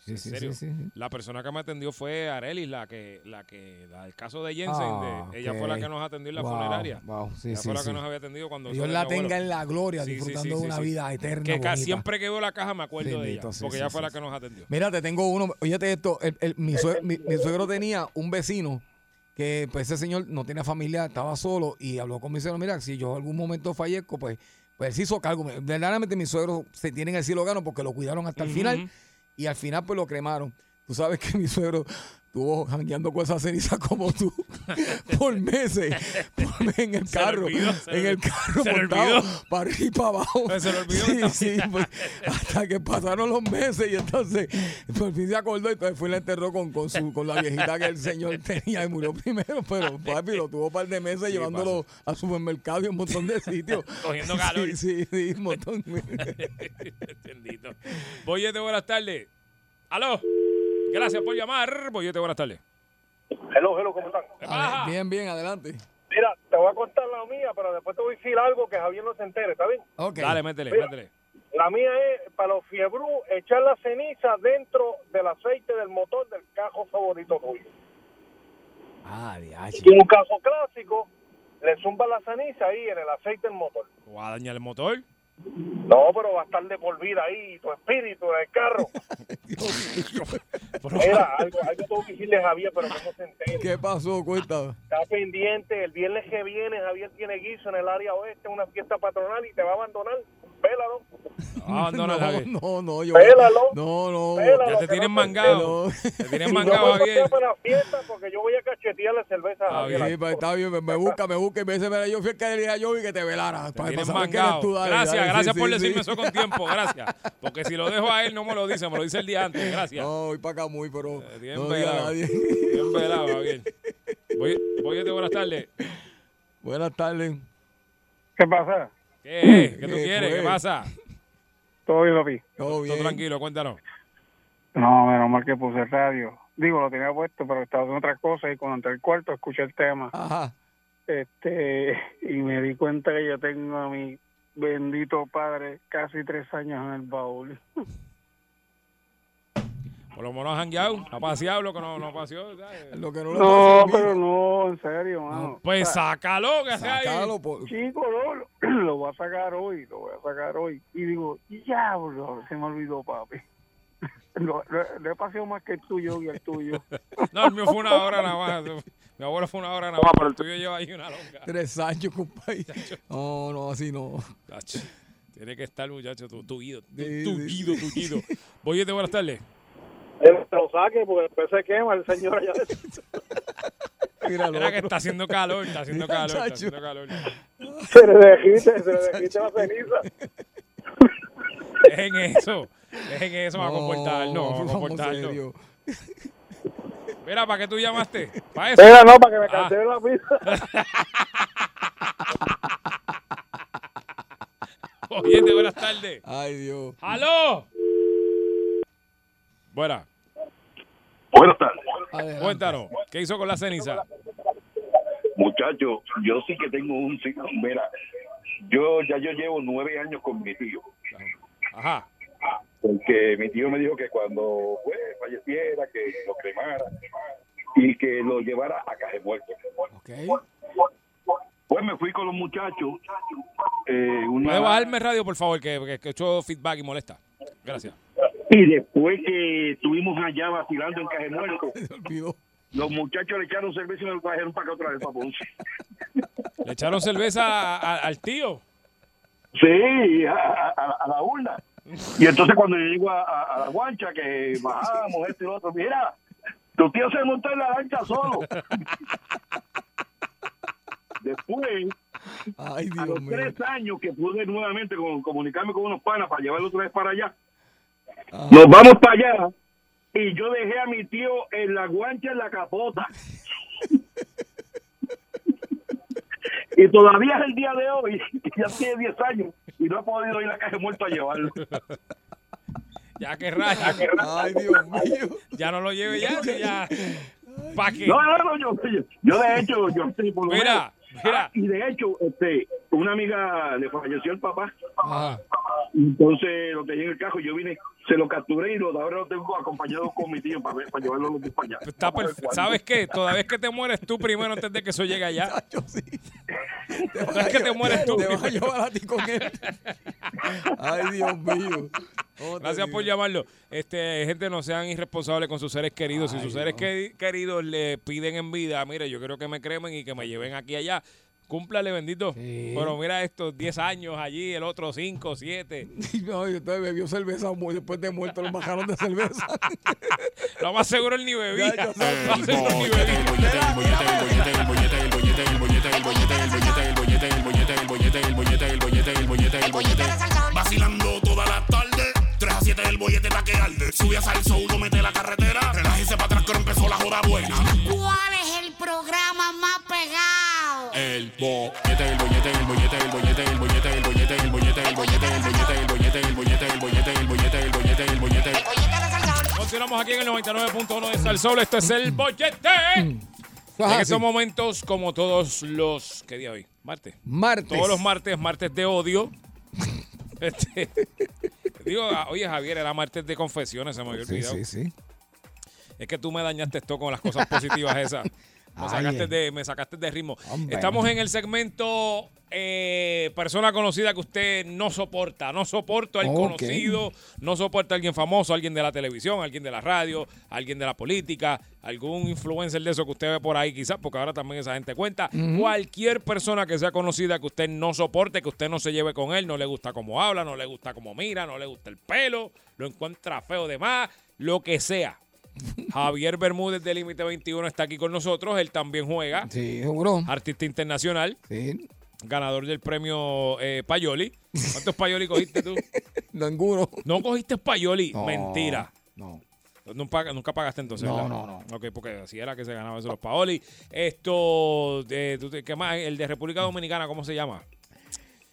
sí, en sí, serio. sí, sí. La persona que me atendió fue Arelis, la que, la que, la del caso de Jensen, Ah, de- ella fue la que nos atendió en la Wow, funeraria. Wow, sí, ella sí, fue la sí. que nos había atendido cuando Dios la tenga en la gloria, disfrutando de una vida eterna. Que bonita. siempre que veo la caja me acuerdo de ella, porque ella fue la que nos atendió. Mira, te tengo uno. Óyete esto. el- el- mi, sue- mi- mi suegro tenía un vecino que, pues, ese señor no tenía familia, estaba solo y habló con mi suegro. Mira, si yo en algún momento fallezco, pues, pues se hizo cargo. Verdaderamente, mis suegros se tienen el cielo gano porque lo cuidaron hasta el final y al final, pues, lo cremaron. Tú sabes que mi suegro estuvo jangueando con esa ceniza como tú por meses en el carro, olvidó, en el carro montado para arriba y para abajo. Se olvidó Sí, sí, pues, hasta que pasaron los meses y entonces por fin se acordó y entonces fue y la enterró con, con, su, con la viejita que el señor tenía y murió primero, pero papi lo tuvo un par de meses llevándolo al supermercado y un montón de sitios. Cogiendo calor. Sí, sí, sí, un montón. Bendito. Boyete, buenas tardes. ¿Aló? Gracias por llamar. Bollete, buenas tardes. Hello, hello, ¿cómo están? ¿Qué A pasa? ver, bien, bien, adelante. Mira, te voy a contar la mía, pero después te voy a decir algo que Javier no se entere, ¿está bien? Ok. Dale, métele, Mira. métele. La mía es para los fiebrú, echar la ceniza dentro del aceite del motor del cajo favorito tuyo. Ah. Y en un caso clásico, le zumba la ceniza ahí en el aceite del motor. ¿O va a dañar el motor? No, pero va a estar de por vida ahí, tu espíritu en el carro. Mira, algo, algo tengo que decirle a Javier, pero que no se entere. ¿Qué pasó? Cuéntame. Está pendiente, el viernes que viene Javier tiene guiso en el área oeste, una fiesta patronal y te va a abandonar. Pélalo, Ah, abandona, no, Javier. no, no, yo. pélalo. No, no. Pélalo, Ya te tienen no mangado. No. Te tienen no mangado, me Javier. para la fiesta porque yo voy a cachetearle cerveza a Ah, Javier. Sí, pues, está bien, me, me busca, me busca y me dice, mira, yo fui el que le dije a Joey que te velara. Te Para, tienen mangado. tú, dale, Gracias, dale, sí, gracias sí, por sí. decirme eso con tiempo. Gracias. Porque si lo dejo a él, no me lo dice, me lo dice el día antes. Gracias. No, voy para acá muy, pero Eh, bien no a velado. nadie. Bien velado, Javier. Voy, voy buenas tardes. Buenas tardes. ¿Qué pasa? ¿Qué? ¿Qué tú ¿Qué quieres? Pasa? Todo bien, papi. Todo Todo bien. tranquilo, cuéntanos. No, menos mal que puse el radio. Digo, lo tenía puesto, pero estaba haciendo otras cosas y cuando entré al cuarto escuché el tema. Ajá. este Y me di cuenta que yo tengo a mi bendito padre casi tres años en el baúl. Por lo menos han jangueado, ha paseado lo que no, no paseó. ¿sabes? Lo que no le No, pero no, en serio, mano. Pues sácalo, que sea ahí. Sácalo, por- Chico, lo, lo voy a sacar hoy, lo voy a sacar hoy. Y digo, diablo, se me olvidó, papi. Lo, lo- lo he pasado más que el tuyo y el tuyo. No, el mío fue una hora nada más. Mi abuelo fue una hora nada más, pero el tuyo lleva ahí una longa. Tres años, compadre. No, no, así no. Tacho, Tiene que estar, muchacho, tu, tu guido. Tu, tu guido, tu guido. Voy buenas tardes. Te lo saque porque después se quema el señor allá. Mira, Mira que está haciendo calor, está haciendo calor, está haciendo calor. Se le dejiste, se le dejiste la ceniza. Dejen eso. Dejen eso, a comportarnos. Vamos a comportarnos. Mira, ¿para qué tú llamaste? ¿Para eso? Mira, no, para que me Ah. cancelen la pizza. Oye, buenas tardes. Ay, Dios. ¡Aló! Buena, Buenas tardes. Adelante. cuéntanos, ¿qué hizo con la ceniza? Muchachos, yo sí que tengo un... Mira, yo ya yo llevo nueve años con mi tío. Ajá. Porque mi tío me dijo que cuando pues, falleciera, que lo cremara y que lo llevara a caje muerto. Ok. Pues me fui con los muchachos. Eh, una- ¿Puede bajarme el radio, por favor, que, que, que he hecho feedback y molesta? Gracias. Y después que estuvimos allá vacilando en caje muerto, los muchachos le echaron cerveza y me lo trajeron para acá otra vez para Ponce. ¿Le echaron cerveza a- a- al tío? Sí, a, a- a la urna. Y entonces cuando yo llego a, a- a la guancha, que bajamos esto y lo otro, mira, tu tío se montó en la lancha solo. Después, Ay, a Dios los mío. tres años que pude nuevamente con- comunicarme con unos panas para llevarlo otra vez para allá, Ajá. nos vamos para allá y yo dejé a mi tío en la guancha en la capota. y todavía es el día de hoy, ya tiene 10 años y no he podido ir a caja muerto a llevarlo. Ya que raya. Ay, Dios mío. Ya no lo lleve ya, ya. ¿Para qué? No, no, no, yo, yo, yo de hecho, yo sí, por lo Mira, menos- mira. Ah, y de hecho, este, una amiga le falleció el papá, Ajá. entonces lo tenía en el cajo, yo vine, se lo capturé y lo, ahora lo tengo acompañado con mi tío para, ver- para llevarlo a los para allá. Está perfecto. ¿Sabes qué? Toda vez que te mueres tú primero antes de que eso llegue allá. Chacho, sí. Te No es que te mueres tú. Te vas a llevar a ti con él. Ay, Dios mío. ¿Cómo te Gracias por llamarlo. Este, gente, no sean irresponsables con sus seres queridos. si sus seres que- queridos le piden en vida, mire, yo quiero que me cremen y que me lleven aquí allá. Cúmplale, bendito. Sí. Pero mira estos 10 años allí, el otro 5, 7. No, y entonces bebió cerveza después de muerto los bajaron de cerveza. Lo más seguro él ni bebía. Ya, yo Lo más seguro ni bebía. Vacilando. 3 a 7 el bollete pa' que arde. Sube a salso, uno mete la carretera. Relájese para atrás que ahora empezó la joda buena. ¿Cuál es el programa más pegado? El bollete, el bollete, el bollete, el bollete, el bollete, el bollete, el bollete, el bollete, el bollete, el bollete, el bollete, el bollete, el bollete, el bollete, el bollete. No Continuamos aquí en el 99.1 de Sal Sol. Esto es el bollete. En estos momentos, como todos los. ¿Qué día hoy? Martes. Martes. Todos los martes, martes de odio. Este, digo, ah, oye, Javier, era martes de confesiones, se me había Sí, olvidado. sí, sí. Es que tú me dañaste esto con las cosas positivas esas. Me sacaste, de, me sacaste de ritmo. Hombre. Estamos en el segmento eh, persona conocida que usted no soporta. No soporto al conocido, no soporta a alguien famoso, alguien de la televisión, alguien de la radio, alguien de la política, algún influencer de eso que usted ve por ahí quizás, porque ahora también esa gente cuenta. Cualquier persona que sea conocida que usted no soporte, que usted no se lleve con él, no le gusta cómo habla, no le gusta cómo mira, no le gusta el pelo, lo encuentra feo de más, lo que sea. Javier Bermúdez de Límite 21 está aquí con nosotros. Él también juega. Sí, seguro. Artista internacional, Sí. ganador del premio eh, Payoli. ¿Cuántos Payoli cogiste tú? Ninguno. No cogiste Payoli. No, Mentira. No. Nunca, nunca pagaste entonces. No, ¿verdad? no, no. Ok, porque así era que se ganaban esos los Paoli. Esto, eh, ¿qué más? El de República Dominicana, ¿cómo se llama?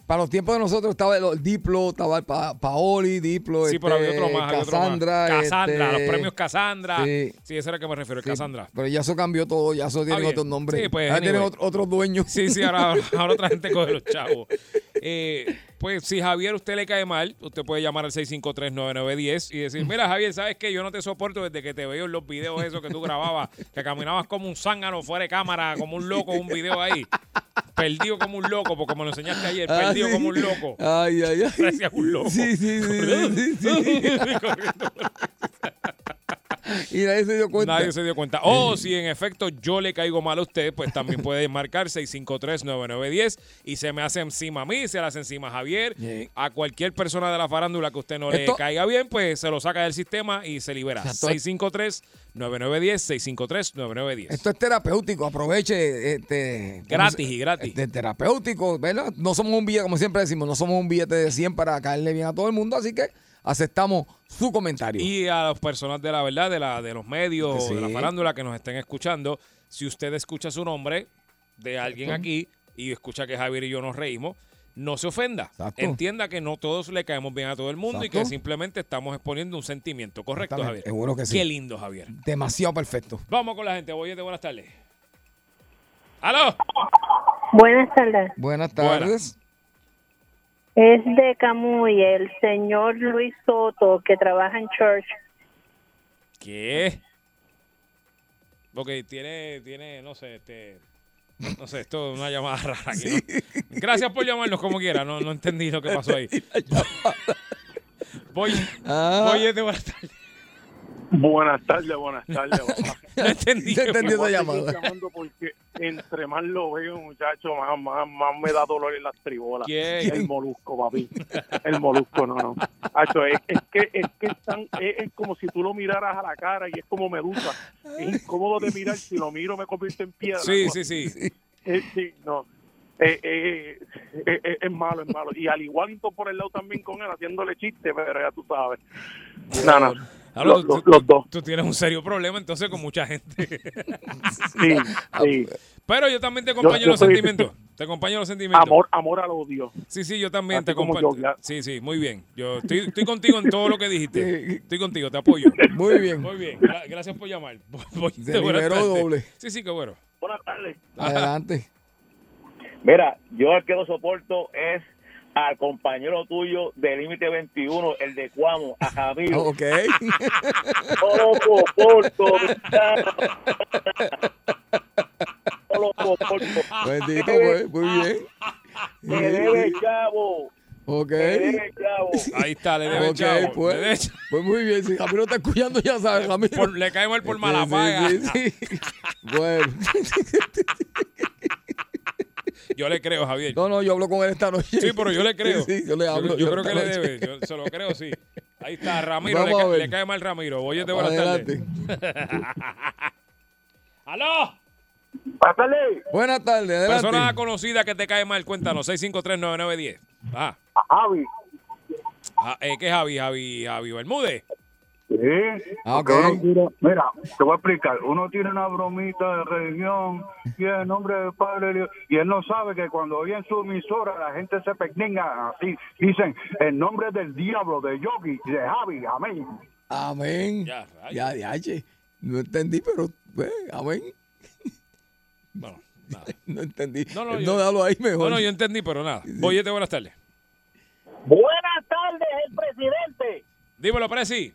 Para los tiempos de nosotros estaba el, Diplo, estaba el Pa- Paoli, Diplo, Sí, pero había este, otro más. había otro más. Cassandra. Casandra, este, los premios Casandra. Sí. sí. ese era el que me refiero, sí, Casandra. Pero ya eso cambió todo, ya eso tiene bien. otro nombre. Sí, pues, Ahora tiene anyway. otro, otros dueños. Sí, sí, ahora, ahora otra gente coge los chavos. Eh, pues si Javier usted le cae mal, usted puede llamar al 653-9910 y decir, mira Javier, ¿sabes qué? Yo no te soporto desde que te veo en los videos esos que tú grababas, que caminabas como un zángano fuera de cámara, como un loco, un video ahí. Perdido como un loco, porque me lo enseñaste ayer, Ah, perdido sí. como un loco. Ay, ay, ay. Parecías un loco. Sí, sí, sí, sí, sí. Y nadie se dio cuenta. Nadie se dio cuenta. O si en efecto yo le caigo mal a usted, pues también puede marcar 653-9910 y se me hace encima a mí, se le hace encima a Javier, a cualquier persona de la farándula que usted no le caiga bien, pues se lo saca del sistema y se libera. Exacto. 653-9910, 653-9910. Esto es terapéutico, aproveche. Este, ¿cómo Gratis y gratis. Este, terapéutico, ¿verdad? No somos un billete, como siempre decimos, no somos un billete de 100 para caerle bien a todo el mundo, así que aceptamos su comentario. Y a las personas de la verdad, de, la, de los medios, sí. de la farándula que nos estén escuchando, si usted escucha su nombre de alguien aquí y escucha que Javier y yo nos reímos, no se ofenda. Exacto. Entienda que no todos le caemos bien a todo el mundo y que simplemente estamos exponiendo un sentimiento. ¿Correcto, Javier? seguro que sí. Qué lindo, Javier. Demasiado perfecto. Vamos con la gente. Oye, buenas tardes. ¡Aló! Buenas tardes. Buenas Buenas. Es de Camuy, el señor Luis Soto, que trabaja en Church. ¿Qué? Ok, tiene, tiene, no sé, este... No sé, esto es una llamada rara aquí, ¿no? Gracias por llamarnos como quiera. No, no entendí lo que pasó ahí. Voy, Ah. de buenas tardes. Buenas tardes, buenas tardes. No entendí. Pasó. esa llamada. llamando porque entre más lo veo, muchacho, más, más, más me da dolor en las tribolas. ¿Quién? El molusco, papi. El molusco, no, no. Hacho, es, es que, es, que es, tan- es, es como si tú lo miraras a la cara y es como medusa. Es incómodo de mirar. Si lo miro, me convierto en piedra. Sí, sí, sí. Eh, sí, no. Eh, eh, eh, eh, es malo, es malo. Y al igualito por el lado también con él, haciéndole chiste, pero ya tú sabes. No, no. Ahora, Los, tú- los- tú- los dos. Tú tienes un serio problema entonces con mucha gente. Sí, sí. Pero yo también te acompaño en yo los soy- sentimientos. Te acompaño en los sentimientos. Amor, amor al odio. Sí, sí, yo también Así te acompaño. Sí, sí, muy bien. Yo estoy, estoy contigo en todo lo que dijiste. Estoy contigo, te apoyo. Muy bien. Muy bien, gra- gracias por llamar. Se doble. Sí, sí, qué bueno. Buenas tardes. Adelante. Mira, yo el que no soporto es al compañero tuyo de Límite 21, el de Cuamo, a Javier. Ok. No lo soporto. No lo soporto. Bendito, pues. Muy bien. Me debe chavo. Ok. Ahí está, le debe Ok, chavo. Le, pues. Pues muy bien. Si Ramiro está escuchando, ya sabes, Ramiro. Por- le cae mal por Sí, mala sí, paga. sí, sí. Bueno. Yo le creo, Javier. No, no, yo hablo con él esta noche. Sí, pero yo le creo. Sí, sí, yo le hablo. Yo, yo yo creo que le debe. Yo se lo creo, sí. Ahí está, Ramiro. Le, a ca- cae mal Ramiro. Oye, de buenas tardes. ¡Aló! Pásale. Buenas tardes, adelante. Persona conocida que te cae mal, cuéntanos. 6539910. Ah, Javi. ah, eh, ¿qué es Javi? Javi, Javi Bermúdez. Sí. Ah, ok. porque uno tira- mira, te voy a explicar. Uno tiene una bromita de religión y el nombre del Padre y él no sabe que cuando oye en su emisora la gente se pecninga así. Dicen el nombre del diablo, de Yogi, de Javi, amén. Amén. Ya, Ya, ya, No entendí, pero, pues, amén. Bueno, nada. No entendí. No, No, no, yo- dalo ahí mejor. No, no, yo entendí, pero nada. Boyete, buenas tardes. Buenas tardes, el presidente. Dímelo, Presi.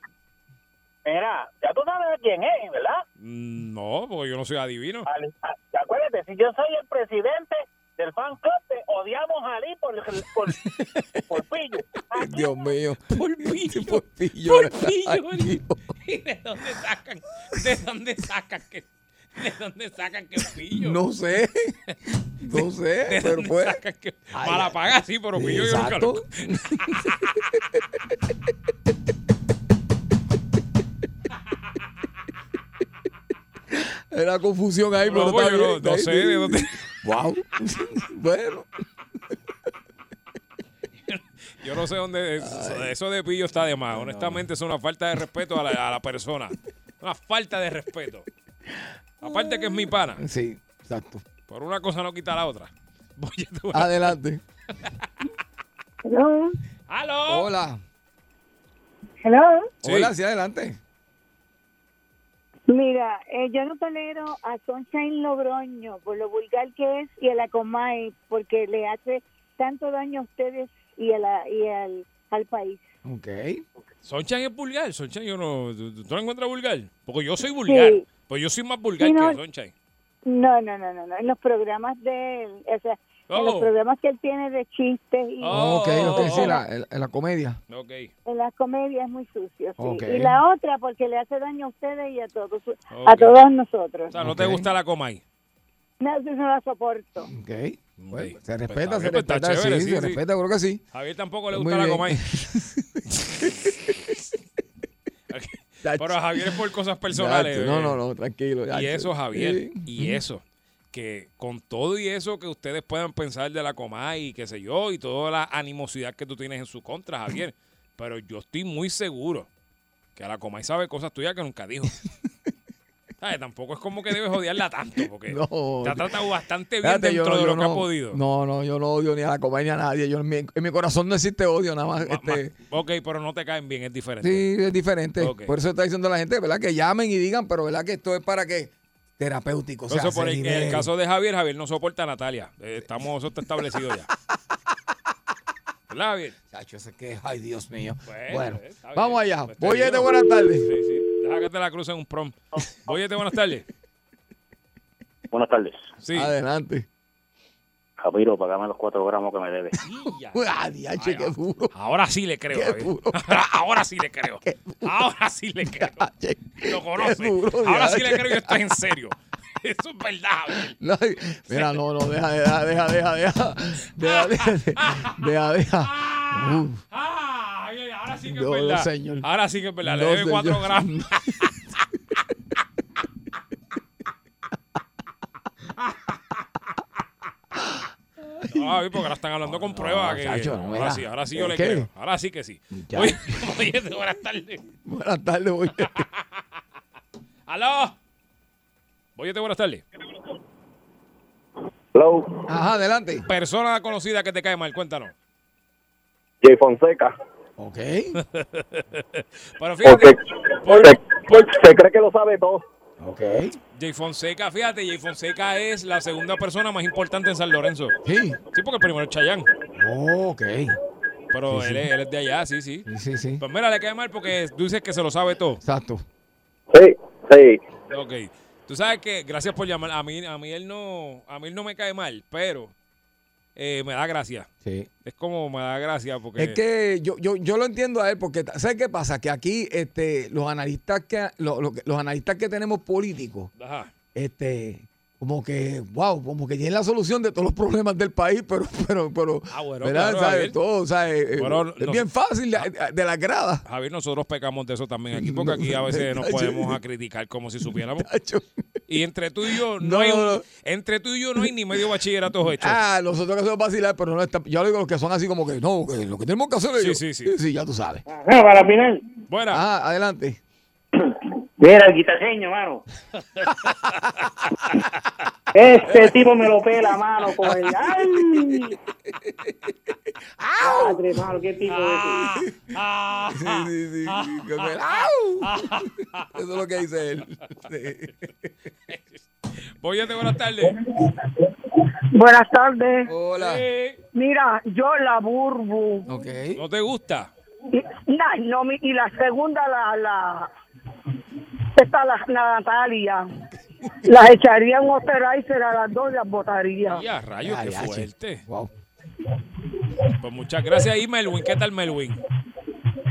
Mira, ya tú sabes quién es, ¿verdad? Mm, No, porque yo no soy adivino. Al- a- acuérdate, si yo soy el presidente del fan club, te odiamos a Ali por, por, por pillo. Aquí Dios mío. Por pillo. Por pillo. Por pillo. ¿Y de dónde sacan? ¿De dónde sacan que, de dónde sacan que pillo? No sé. No sé, ¿De pero dónde pues. sacan que Ay, Mala ay. paga, sí, pero pillo yo nunca lo- Era confusión ahí, pero No, pues está no- sé de dónde- Wow. bueno. Yo no sé dónde. es- eso de pillo está de más. Honestamente, es una falta de respeto a la, a la persona. Una falta de respeto. Aparte que es mi pana. Sí, exacto. Por una cosa no quita la otra. Adelante. Hello. ¡Aló! Hola. Hello. Hola, sí, adelante. Mira, eh, yo no tolero a Sunshine Logroño por lo vulgar que es y a la Comay porque le hace tanto daño a ustedes y, a la, y al, al país. Ok. Sonchan es vulgar. Sonchan yo no. ¿Tú, tú lo encuentras vulgar? Porque yo soy vulgar. Sí. Pues yo soy más vulgar Sí, no. que Sonchan. No, no, no, no, no. En los programas de él, o sea, en los Oh. programas que él tiene de chistes y Oh, ok, ok, oh, sí, oh. la, en- en la comedia. Ok. en las comedias es muy sucio, sí. Ok. Y la otra porque le hace daño a ustedes y a todos, a todos nosotros. O sea, no te gusta la Comay. No, eso no la soporto. Ok. Bueno, Ok. se Pues respeta, se pues respeta. chévere, sí, sí, se sí. respeta, creo que sí. Javier tampoco le gusta la. Comay. Pero a Javier es por cosas personales. Ya, No, eh. no, no, tranquilo. ya, Y eso, Javier, sí. y eso, que con todo y eso que ustedes puedan pensar de la Comay y qué sé yo, y toda la animosidad que tú tienes en su contra, Javier, pero yo estoy muy seguro que la Comay sabe cosas tuyas que nunca dijo. ¿Sabes? Tampoco es como que debes odiarla tanto, porque No. te ha tratado bastante bien Fíjate, dentro no- de yo lo que no- ha podido. No, no, yo no odio ni a la comedia ni a nadie. Yo, en, mi, en mi corazón no existe odio, nada más. Ma- este, ma- ok, pero no te caen bien, es diferente. sí, es diferente. Por eso está diciendo la gente, ¿verdad? Que llamen y digan, pero ¿verdad? Que esto es para qué? Terapéutico. O sea, Entonces, por el, en el caso de Javier, Javier no soporta a Natalia. Eh, Estamos, eso está establecido ya. ¿Verdad, Javier? Chacho, ese que, ay, Dios mío. Bueno, Bueno, eh, vamos allá. Pues buenas tardes. Sí, sí. Deja que te la crucen un prom. Boyete, buenas tardes. Buenas tardes. Sí. Adelante. Javiro, pagame los cuatro gramos que me debes. Ya. Ah, qué ah. duro. Ahora sí le creo, duro. Ahora, sí le creo. Ahora sí le creo. Lo conoce. Ahora sí le creo y esto es en serio. Eso es verdad. No, mira, no, no, deja, deja, deja, deja, deja. Deja, deja, deja, deja. Uf. Ah, Javier, ahora sí que es verdad. Ahora sí que es verdad. Le debe cuatro gramos. No, porque ahora están hablando con pruebas. que- chacho, no, ahora sí, ahora sí yo le ¿Qué? creo. Ahora sí que sí. Ya. Oye, oye, buenas tardes. Buenas tardes, Boyete. ¡Aló! Oye, buenas tardes. Hello, Ajá, adelante. Persona conocida que te cae mal, cuéntanos. Jay Fonseca. Ok. Pero fíjate, por- se cree que lo sabe todo. Ok. Jay Fonseca, fíjate, Jay Fonseca es la segunda persona más importante en San Lorenzo. Sí. Sí, porque el primero es Chayán. Ok. Pero Sí, él, sí. Es, él es de allá, sí, sí. Sí, sí, sí. Pues mira, le cae mal porque tú dices que se lo sabe todo. Exacto. Sí, sí. Ok. Tú sabes que, gracias por llamar. A mí, a mí él no, a mí él no me cae mal, pero eh, me da gracia. Sí. Es como me da gracia porque. Es que yo, yo, yo lo entiendo a él porque, ¿sabes qué pasa? Que aquí este, los analistas que lo- lo los analistas que tenemos políticos, Ajá. este, como que, wow, como que tienen la solución de todos los problemas del país, pero, pero, pero, Ah, bueno, ¿verdad? claro, ¿Sabes? Todo, ¿sabes? Eh, Bueno, es no- bien fácil de, de la grada. Javier, nosotros pecamos de eso también aquí, porque aquí a veces nos podemos a criticar como si supiéramos. Y entre tú y yo no, No, hay no, no. entre tú y yo no hay ni medio bachillerato hecho. Ah, nosotros que hacemos vacilar, pero no está. Yo digo los que son así como que, no, que lo que tenemos que hacer es. Sí, yo- sí, sí. Sí, ya tú sabes. Ajá, para final. Buena. Ajá, adelante. Mira, el guitaseño, mano. Este tipo me lo pela, mano, con el... ¡Ay! Padre, malo, qué tipo de Ah, Sí, sí, sí. ¡Au! Eso es lo que dice él. Sí. Boyete, buenas tardes. Buenas tardes. Hola. Mira, yo la burbu. Ok. ¿No te gusta? Y, nah, no, y la segunda, la, la, esta, la, la Natalia. Las echaría en Osterizer a las dos y las botaría. Ya, rayos, qué fuerte. Wow. Pues muchas gracias ahí, Melwin. ¿Qué tal, Melwin?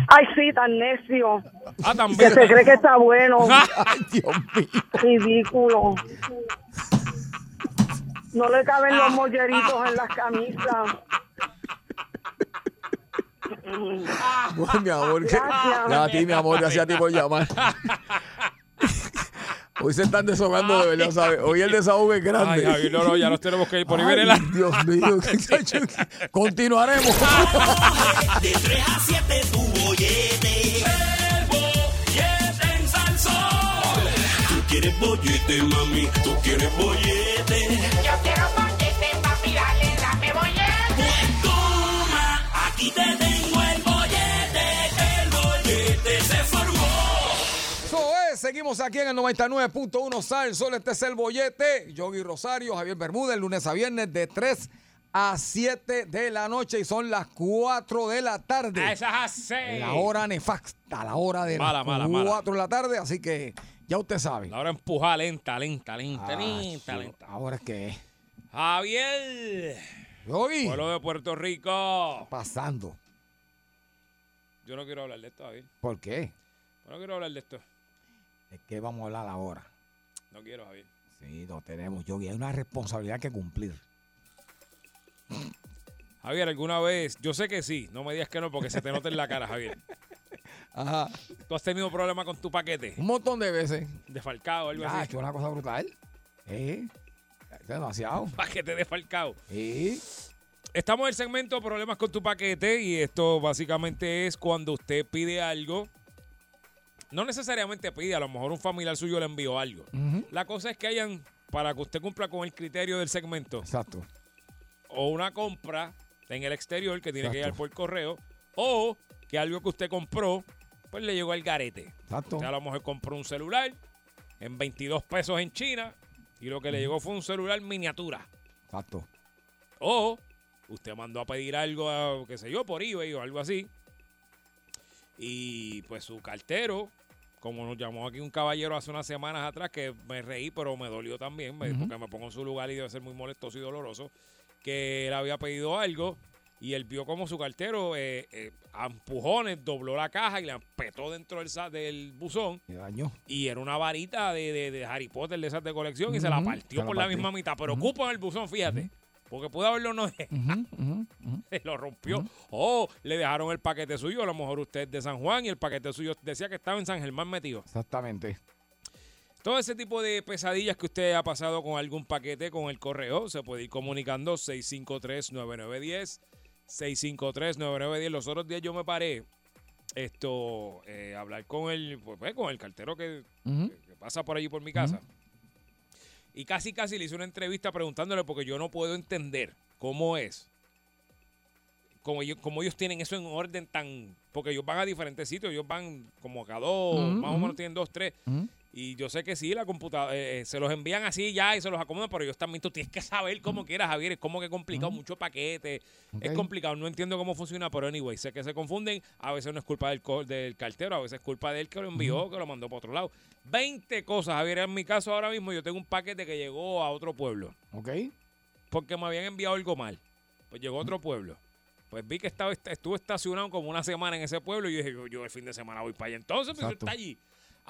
Ay, sí, tan necio. Ah, Que también. se cree que está bueno. Ay, Dios mío. Ridículo. No le caben los molleritos en las camisas. Bueno, mi amor, que, Gracias. a ti, mi amor, gracias a ti por llamar. Hoy se están deshogando de verdad, ¿sabes? Hoy el desahogo es Ay, grande. Javi, no, no, ya nos tenemos que ir. Por ahí Ay, la... Dios mío, qué- continuaremos. De 3 a 7 tu bollete. El bollete en Salsón. Tú quieres bollete, mami. Tú quieres bollete. Yo quiero bollete, es, seguimos aquí en el 99.1 Sal Sol, este es el bollete. Yogi Rosario, Javier Bermúdez, lunes a viernes de 3 a 7 de la noche y son las 4 de la tarde. A esas hace. La hora nefasta, la hora de Mala, las mala, 4 mala. de la tarde, así que ya usted sabe. La hora empuja lenta, lenta, lenta, Ah, lenta, sí, lenta. Ahora es que Javier, Yogi, pueblo de Puerto Rico. pasando. Yo no quiero hablar de esto, Javier. ¿Por qué? Yo no quiero hablar de esto. ¿De qué vamos a hablar ahora? No quiero, Javier. Sí, lo tenemos, Yogi. Hay una responsabilidad que cumplir. Javier, ¿alguna vez? Yo sé que sí. No me digas que no porque se te nota en la cara, Javier. Ajá. ¿Tú has tenido problemas con tu paquete? Un montón de veces. Desfalcado o algo Ya, ha así. hecho una cosa brutal. ¿Eh? Es demasiado. Paquete desfalcado. Sí. Estamos en el segmento Problemas con tu paquete y esto básicamente es cuando usted pide algo. No necesariamente pide, a lo mejor un familiar suyo le envió algo. La cosa es que hayan, para que usted cumpla con el criterio del segmento, Exacto. o una compra en el exterior que tiene que llegar por correo, o que algo que usted compró, pues le llegó al garete. Exacto. Usted a lo mejor compró un celular en 22 pesos en China y lo que le llegó fue un celular miniatura. Exacto. O usted mandó a pedir algo, a, qué sé yo, por eBay o algo así. Y pues su cartero, como nos llamó aquí un caballero hace unas semanas atrás, que me reí, pero me dolió también, me- Ujú. porque me pongo en su lugar y debe ser muy molestoso y doloroso, que él había pedido algo y él vio como su cartero eh, eh, a empujones dobló la caja y la petó dentro del, del buzón. Me dañó. Y era una varita de, de- de Harry Potter de esas de colección y se la partió se la por la misma mitad. Pero ocupa en el buzón, fíjate. Porque pudo haberlo no ujú. lo rompió. O le dejaron el paquete suyo. A lo mejor usted es de San Juan y el paquete suyo decía que estaba en San Germán metido. Exactamente. Todo ese tipo de pesadillas que usted ha pasado con algún paquete con el correo, se puede ir comunicando 653-9910. 653-9910. Los otros días yo me paré esto eh, a hablar con el, pues, con el cartero que pasa por allí por mi casa. Y casi, casi le hice una entrevista preguntándole porque yo no puedo entender cómo es. Como ellos, tienen eso en orden tan... Porque ellos van a diferentes sitios, ellos van como a dos, más o menos tienen dos, tres. Y yo sé que sí, la computadora, eh, eh, se los envían así ya y se los acomodan, pero ellos también, tú tienes que saber cómo quieras, Javier, es como que complicado, mucho paquete, es complicado, no entiendo cómo funciona, pero anyway, sé que se confunden, a veces no es culpa del, del cartero, a veces es culpa de él que lo envió, que lo mandó para otro lado. 20 cosas, Javier, en mi caso ahora mismo yo tengo un paquete que llegó a otro pueblo, ¿Ok? porque me habían enviado algo mal, pues llegó a otro pueblo. Pues vi que estaba, estuvo estacionado como una semana en ese pueblo y yo dije, yo, yo el fin de semana voy para allá. Entonces, pues está allí.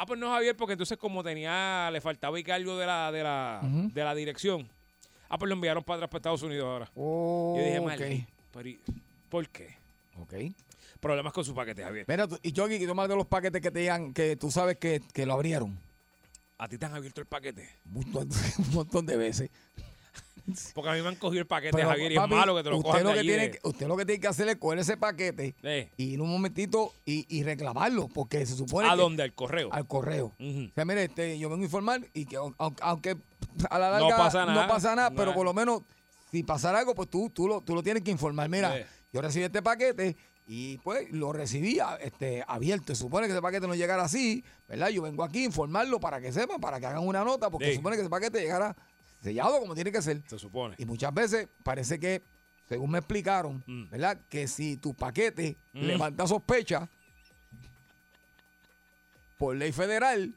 Ah, pues no, Javier, porque entonces como tenía, le faltaba y algo de la, de la, de la dirección. Ah, pues lo enviaron para atrás para Estados Unidos ahora. Oh, Yo dije, ok. mal. Pero, ¿y ¿por qué? Ok. Problemas con su paquete, Javier. Mira, y Yogi, tú más de los paquetes que te digan que tú sabes que, que lo abrieron. ¿A ti te han abierto el paquete? Un montón, un montón de veces. Porque a mí me han cogido el paquete, Pero, Javier, y papi, es malo que te lo usted cojan lo de que allí tiene, de- que- Usted lo que tiene que hacer es coger ese paquete Eh, y ir un momentito y, y reclamarlo, porque se supone ¿A que- dónde? ¿Al correo? Al correo. Ujú. O sea, mire, este, yo vengo a informar y que au- au- aunque a la No larga pasa nada. no pasa nada, pero por lo menos si pasara algo, pues tú, tú, lo, tú lo tienes que informar. Mira, yo recibí este paquete y pues lo recibía este, abierto. Se supone que ese paquete no llegara así, ¿verdad? Yo vengo aquí a informarlo para que sepan, para que hagan una nota, porque Sí. se supone que ese paquete llegara sellado como tiene que ser. Se supone. Y muchas veces parece que, según me explicaron, Mm. ¿verdad? Que si tu paquete Mm. levanta sospecha, por ley federal,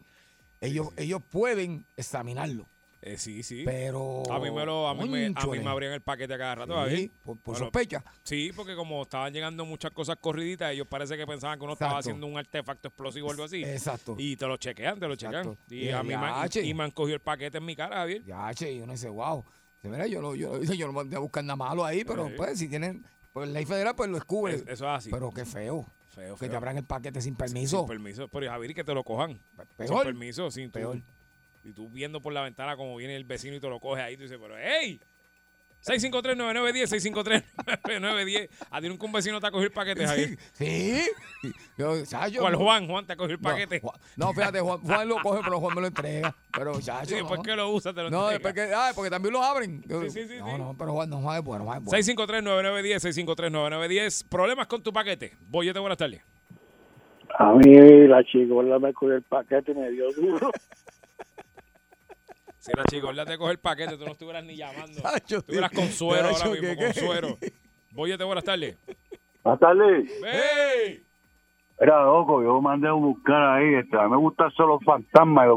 ellos, ellos pueden examinarlo. Eh, sí, sí. Pero. A mí me lo, a mí me, a mí me abrían el paquete a cada rato, Sí, por, por Bueno, sospecha. Sí, porque como estaban llegando muchas cosas corriditas, ellos parece que pensaban que uno estaba haciendo un artefacto explosivo o algo así. Exacto. Y te lo chequean, te lo chequean. Y Y a mí me, y, me han cogido el paquete en mi cara, Javier. Ya, che, y uno dice, wow. Mira, yo no, yo, yo no mandé a buscar nada malo ahí, pero Sí. pues si tienen, pues ley federal, pues lo descubre. Es- eso es así. Pero qué feo. Feo, Que feo. te abran el paquete sin permiso. Sin permiso. Pero Javier, que te lo cojan. Peor. Sin permiso, sin Peor. Y tú viendo por la ventana como viene el vecino y te lo coge ahí, tú dices, pero ¡hey! 653-9910, 653-9910. A ti nunca un vecino te ha cogido el paquete, Javier. Sí. Yo, ¿Cuál no- Juan? Juan te ha cogido el No, paquete. Juan- No, fíjate, Juan, Juan lo coge, pero Juan me lo entrega. Pero, chacho, Y después no. que lo usa, te lo No, entrega. después que, ah, porque también lo abren. Sí, sí, sí, no, sí. no, pero Juan, no, Juan es bueno, Juan es bueno. 653-9910, 653-9910. Problemas con tu paquete. Boyete, buenas tardes. A mí la chigola me cogió el paquete y me dio duro. Si la chica te coge el paquete, tú no estuvieras ni llamando. Chacho, Estuvieras con suero ahora mismo, ¿qué, con suero. Boyete, buenas tardes. Buenas tardes. ¡Hey! Era loco, yo mandé a buscar ahí, este, a mí me gustan solo los fantasmas,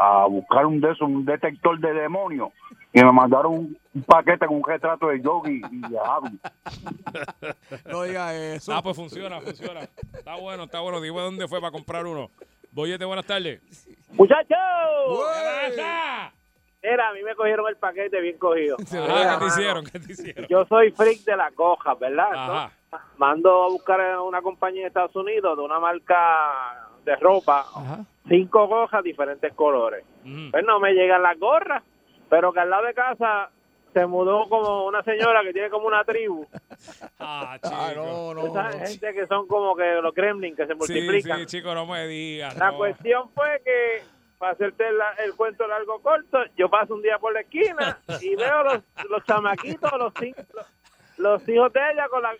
a buscar un de esos, un detector de demonios, y me mandaron un, un paquete con un retrato de Yogi y de Javi. No digas eso. Ah, pues funciona, funciona. Está bueno, está bueno. Dime dónde fue para comprar uno. Boyete, buenas tardes. ¡Muchachos! Mira, a mí me cogieron el paquete bien cogido. ¿qué te hicieron? ¿Qué te hicieron? Yo soy freak de las cojas, ¿verdad? Ajá. Entonces, mando a buscar a una compañía de Estados Unidos de una marca de ropa, Ajá. cinco gojas, diferentes colores. Ujú. Pues no me llegan las gorras, pero que al lado de casa se mudó como una señora que tiene como una tribu. Ah, Ah, chico. no, no, Esa no. gente que son como que los gremlins que se Sí, multiplican. sí, chico, no me digas. La no. cuestión fue que, para hacerte la- el cuento largo corto, yo paso un día por la esquina y veo los, los chamaquitos, los, cinco, los, los hijos de ella, con la,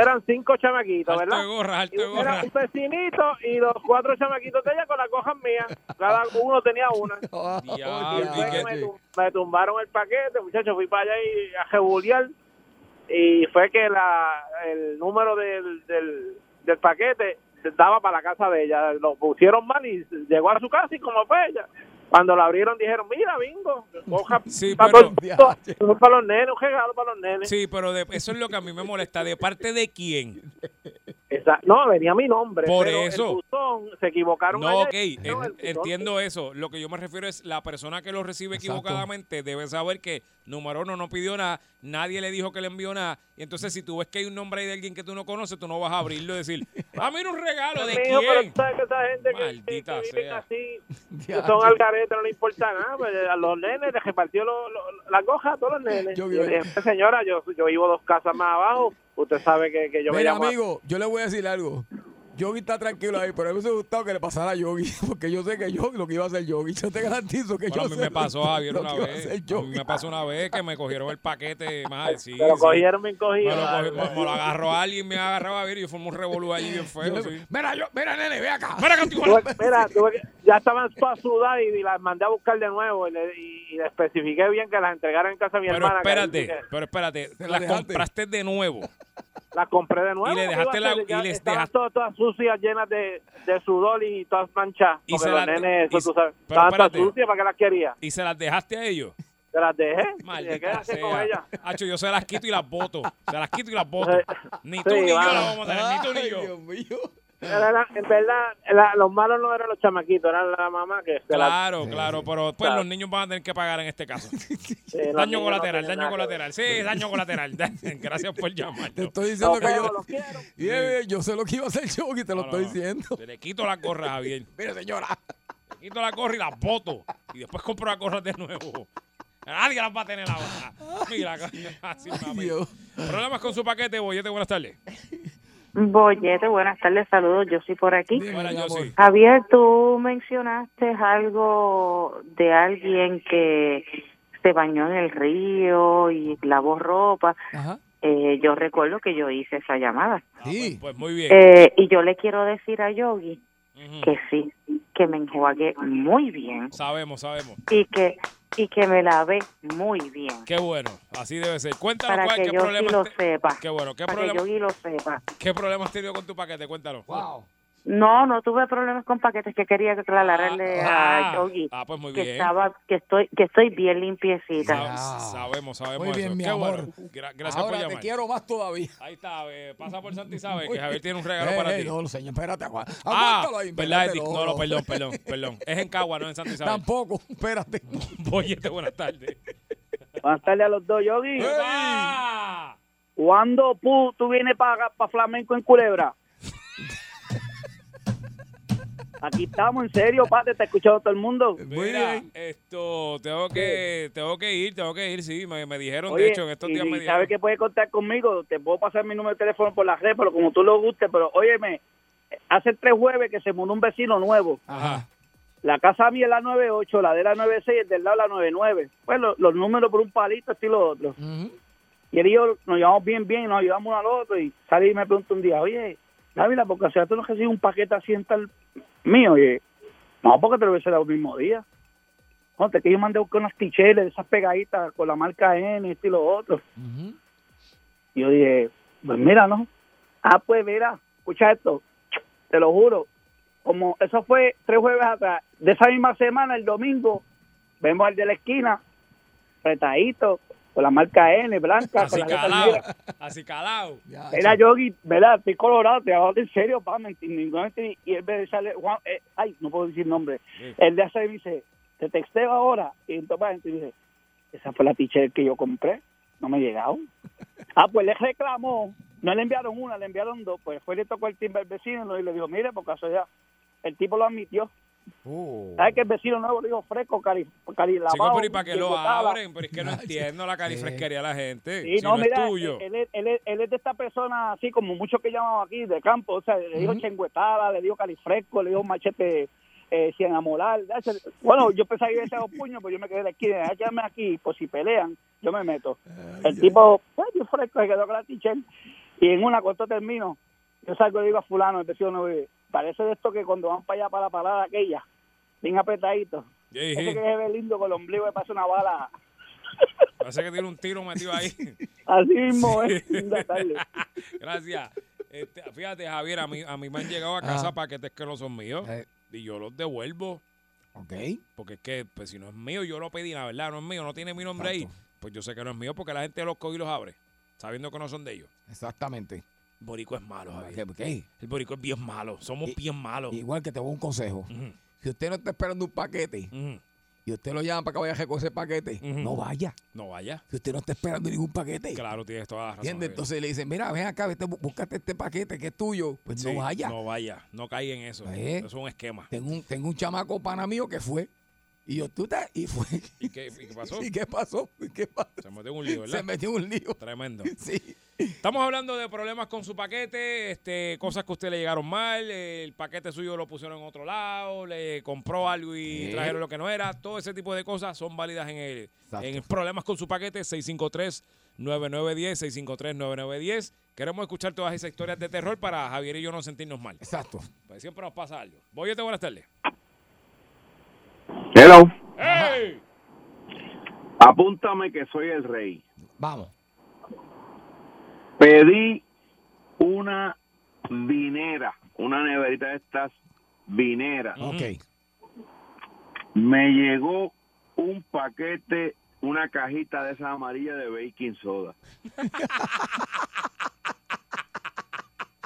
eran cinco chamaquitos, Alto ¿verdad? de gorra, alto Y de era un vecinito y los cuatro chamaquitos de ella con las cojas mías. Cada uno tenía una. Oh, Diablo, Y ¿y fue qué que me, tum- me tumbaron el paquete, muchachos. Fui para allá y a rebuliar. Y fue que la, el número del, del, del paquete daba para la casa de ella. Lo pusieron mal y llegó a su casa y como fue ella. Cuando la abrieron dijeron, mira, bingo, coja Sí, para, pero- mundo, para los nenes, un regalo para los nenes. Sí, pero de- eso es lo que a mí me molesta. ¿De parte de quién? Esa- no, venía mi nombre. Por pero eso. El buzón, se equivocaron. No, allá ok, no, en- entiendo eso. Lo que yo me refiero es la persona que lo recibe Exacto. equivocadamente debe saber que número uno no pidió nada, nadie le dijo que le envió nada. Y entonces, si tú ves que hay un nombre ahí de alguien que tú no conoces, tú no vas a abrirlo y decir, ah, mira un regalo, ¿de pero quién? tú sabes que esa gente que- que, Maldita que viven sea. así, que Ya, son al garete, no le importa nada. Pues a los nenes les repartió lo- lo- las gojas a todos los nenes. Yo Yo, señora, yo, yo vivo dos casas más abajo. Usted sabe que, que yo me Mira, llamo... amigo, yo le voy a decir algo. Yogi está tranquilo ahí, pero a mí me hubiese gustado que le pasara a Yogi, porque yo sé que Yogi lo que iba a hacer Yogi. Yo te garantizo que Bueno, yo a mí sé me pasó, lo- Javier, una a vez. A mí me pasó una vez que me cogieron el paquete más sí, Pero sí. cogieron. Me cogió- me- me lo agarró alguien, me agarraba a ver y yo formé un revolú allí bien feo, sí. Mira, yo, mira, nene, ve acá. Mira, contigo. Tuve- mira, tuve que- ya estaban todas sudadas y, y las mandé a buscar de nuevo y le, y, y le especifiqué bien que las entregaran en casa de mi Pero hermana. espérate, pero espérate, ¿Te la las dejaste? compraste de nuevo. Las compré de nuevo. Y le ¿qué dejaste la- y les dejaste- todas, todas sucias, llenas de, de sudor y todas manchadas. Y se las- nenes, eso se- tú sabes, pero estaban todas sucias, ¿para qué las quería? Y se las dejaste a ellos. Se las dejé. Dije, ¿Qué Maldita haces con? Hacho, yo se las quito y las boto. Se las quito y las boto. Sí, Ni tú ni yo las vamos a tener, ni tú ni yo. Dios mío. Era la- en verdad, la- los malos no eran los chamaquitos, eran la mamá que la- Claro, claro, pero pues Claro. los niños van a tener que pagar en este caso. sí, Daño no colateral, daño colateral. Sí, daño colateral. Gracias por llamar. Te estoy diciendo Los que yo, los quiero. Yo sé lo que iba a hacer Yogi, te lo No, estoy diciendo. Le quito la gorra, Javier. Mira, señora. Le quito la gorra y las boto. Y después compro las gorras de nuevo. Nadie las va a tener ahora. Mira, así Ay. Dios. Problemas con su paquete, bollete, buenas tardes. Bollete, buenas tardes, saludos, yo soy por aquí. Sí. Javier, tú mencionaste algo de alguien que se bañó en el río y lavó ropa. Ajá. eh, yo recuerdo que yo hice esa llamada. Sí. Pues muy bien. Eh, y yo le quiero decir a Yogi que sí, que me enjuagué muy bien Sabemos, sabemos. y que y que me lavé muy bien. Qué bueno, así debe ser. Cuéntanos Para cuál, que qué Yogi problemas lo te- sepa. Qué bueno, ¿qué Para que problemas, Yogi lo sepa. qué problemas has tenido con tu paquete? Cuéntanos. No, no tuve problemas con paquetes que quería aclararle Ah, a Yogi ah, pues muy que bien. estaba que estoy que estoy bien limpiecita. Sa- Sabemos, sabemos Muy bien, eso. mi Qué amor. bueno. Gra- gracias Ahora por te llamar. quiero más todavía. Ahí está, eh, pasa por Santi sabe Muy que Javier tiene un regalo Eh, para eh, ti. No, señor, espérate, aguanta. Ah, ahí. verdad. No, no, perdón, perdón, perdón. Es en Cagua, no en Santi Isabel. Tampoco, espérate. Boyete, buenas tardes. Buenas tardes a los dos, Yogi. ¡Ah! ¿Cuándo pu, tú vienes para Flamenco en Culebra? Aquí estamos, en serio, pa, te está escuchando todo el mundo. Mira, esto, tengo que, tengo que ir, tengo que ir, sí, me, me dijeron, Oye, de hecho, en estos y- días y me dijeron. sabes que puedes contar conmigo, te puedo pasar mi número de teléfono por la red, pero como tú lo guste, pero óyeme, hace tres jueves que se mudó un vecino nuevo. Ajá. La casa mía es la 98, la de la 96, el del lado la 99. Pues lo- los números por un palito, esto y lo otro. Y él y yo nos llevamos bien, bien, nos ayudamos uno al otro. Y salí y me preguntó un día, oye, Dávila, porque si tú no recibes un paquete así en tal mío, oye, no, porque te lo hubiese dado el mismo día. No, te que yo mandé buscar unas ticheles, de esas pegaditas con la marca N, esto y lo otro. Y yo dije, pues mira, ¿no? Ah, pues mira, escucha esto, te lo juro. Como eso fue tres jueves atrás, de esa misma semana, el domingo, vemos al de la esquina, retadito, con la marca N, blanca, Así con la negra. así calado. Era Yogi, ¿verdad? Estoy colorado, te hablo en serio, pa, mentir. Y él me sale, Juan, eh, ay, no puedo decir nombre. Él de hace dice, te texteo ahora. Y entonces dice, esa fue la t-shirt que yo compré, no me ha llegado. ah, pues le reclamó, no le enviaron una, le enviaron dos. Pues fue y le tocó el timbre al vecino y le dijo, mire, por casualidad, el tipo lo admitió. ¿Sabes que el vecino nuevo le dijo fresco, cari, cari Chico, lavado? pero ¿y para qué lo abren? Pero es que no entiendo la carifresquería de la gente. Sí, si no, no, mira, es tuyo. Él, es- él, es- él es de esta persona, así como muchos que llamamos aquí, de campo. O sea, le dijo chengüetada, le dijo califresco, le dijo machete eh, cien amolar. Bueno, yo pensaba que iba a echar los puños, pero yo me quedé de aquí. Déjame aquí, pues si pelean, yo me meto. El tipo, pues, yo fresco, se quedó con la t-shirt. Y en una, cuando termino, yo salgo y le digo a fulano, el vecino, "Oye, parece de esto que cuando van para allá, para la parada aquella, bien apretadito. Sí, Ese sí. que se ve lindo con el ombligo, le pasa una bala. Parece que tiene un tiro metido ahí. Así mismo es. Linda tarde. Gracias. Este, fíjate, Javier, a mí, a mí me han llegado a casa paquetes que no son míos y yo los devuelvo. Ok. Porque es que, pues si no es mío, yo lo pedí, la verdad, no es mío, no tiene mi nombre ahí. Pues yo sé que no es mío porque la gente los coge y los abre, sabiendo que no son de ellos. Exactamente. El borico es malo, Javier. ¿Qué-? El borico es bien malo. Somos bien malos. Igual que te voy a un consejo. Si usted no está esperando un paquete y usted lo llama para que vaya a recoger ese paquete, no vaya. No vaya. Si usted no está esperando ningún paquete. Claro, tienes toda la razón. ¿Entiendes? Javier. Entonces le dicen, mira, ven acá, vete, bú- búscate este paquete que es tuyo. Pues Sí, no vaya. No vaya. No caiga en eso. ¿Eh? Eso es un esquema. Tengo un, tengo un chamaco pana mío que fue. Y yo, tú estás, y fue. ¿Y qué, y qué pasó? ¿Y qué pasó? ¿Y qué pasó? Se metió un lío, ¿verdad? Se metió un lío. Tremendo. Sí. Estamos hablando de problemas con su paquete, este, cosas que a usted le llegaron mal, el paquete suyo lo pusieron en otro lado, le compró algo y trajeron lo que no era. Todo ese tipo de cosas son válidas en el, Exacto. en problemas con su paquete 653-9910, 653-9910. Queremos escuchar todas esas historias de terror para Javier y yo no sentirnos mal. Exacto. Pues siempre nos pasa algo. Boyete, buenas tardes. Hello. ¡Hey! Apúntame que soy el rey. Vamos. Pedí una vinera, una neverita de estas vineras. Ok. Me llegó un paquete, una cajita de esa amarilla de baking soda.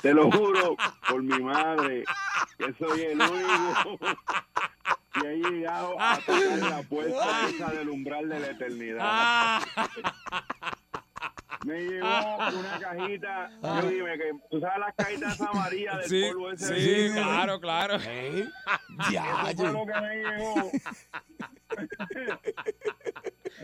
Te lo juro por mi madre que soy el único que ha llegado a tocar la puerta esa del umbral de la eternidad. Me llegó una cajita, yo dime que tú sabes las cajitas amarillas del Sí, polvo ese. sí, claro, claro. Ya, Eso fue lo que me llegó.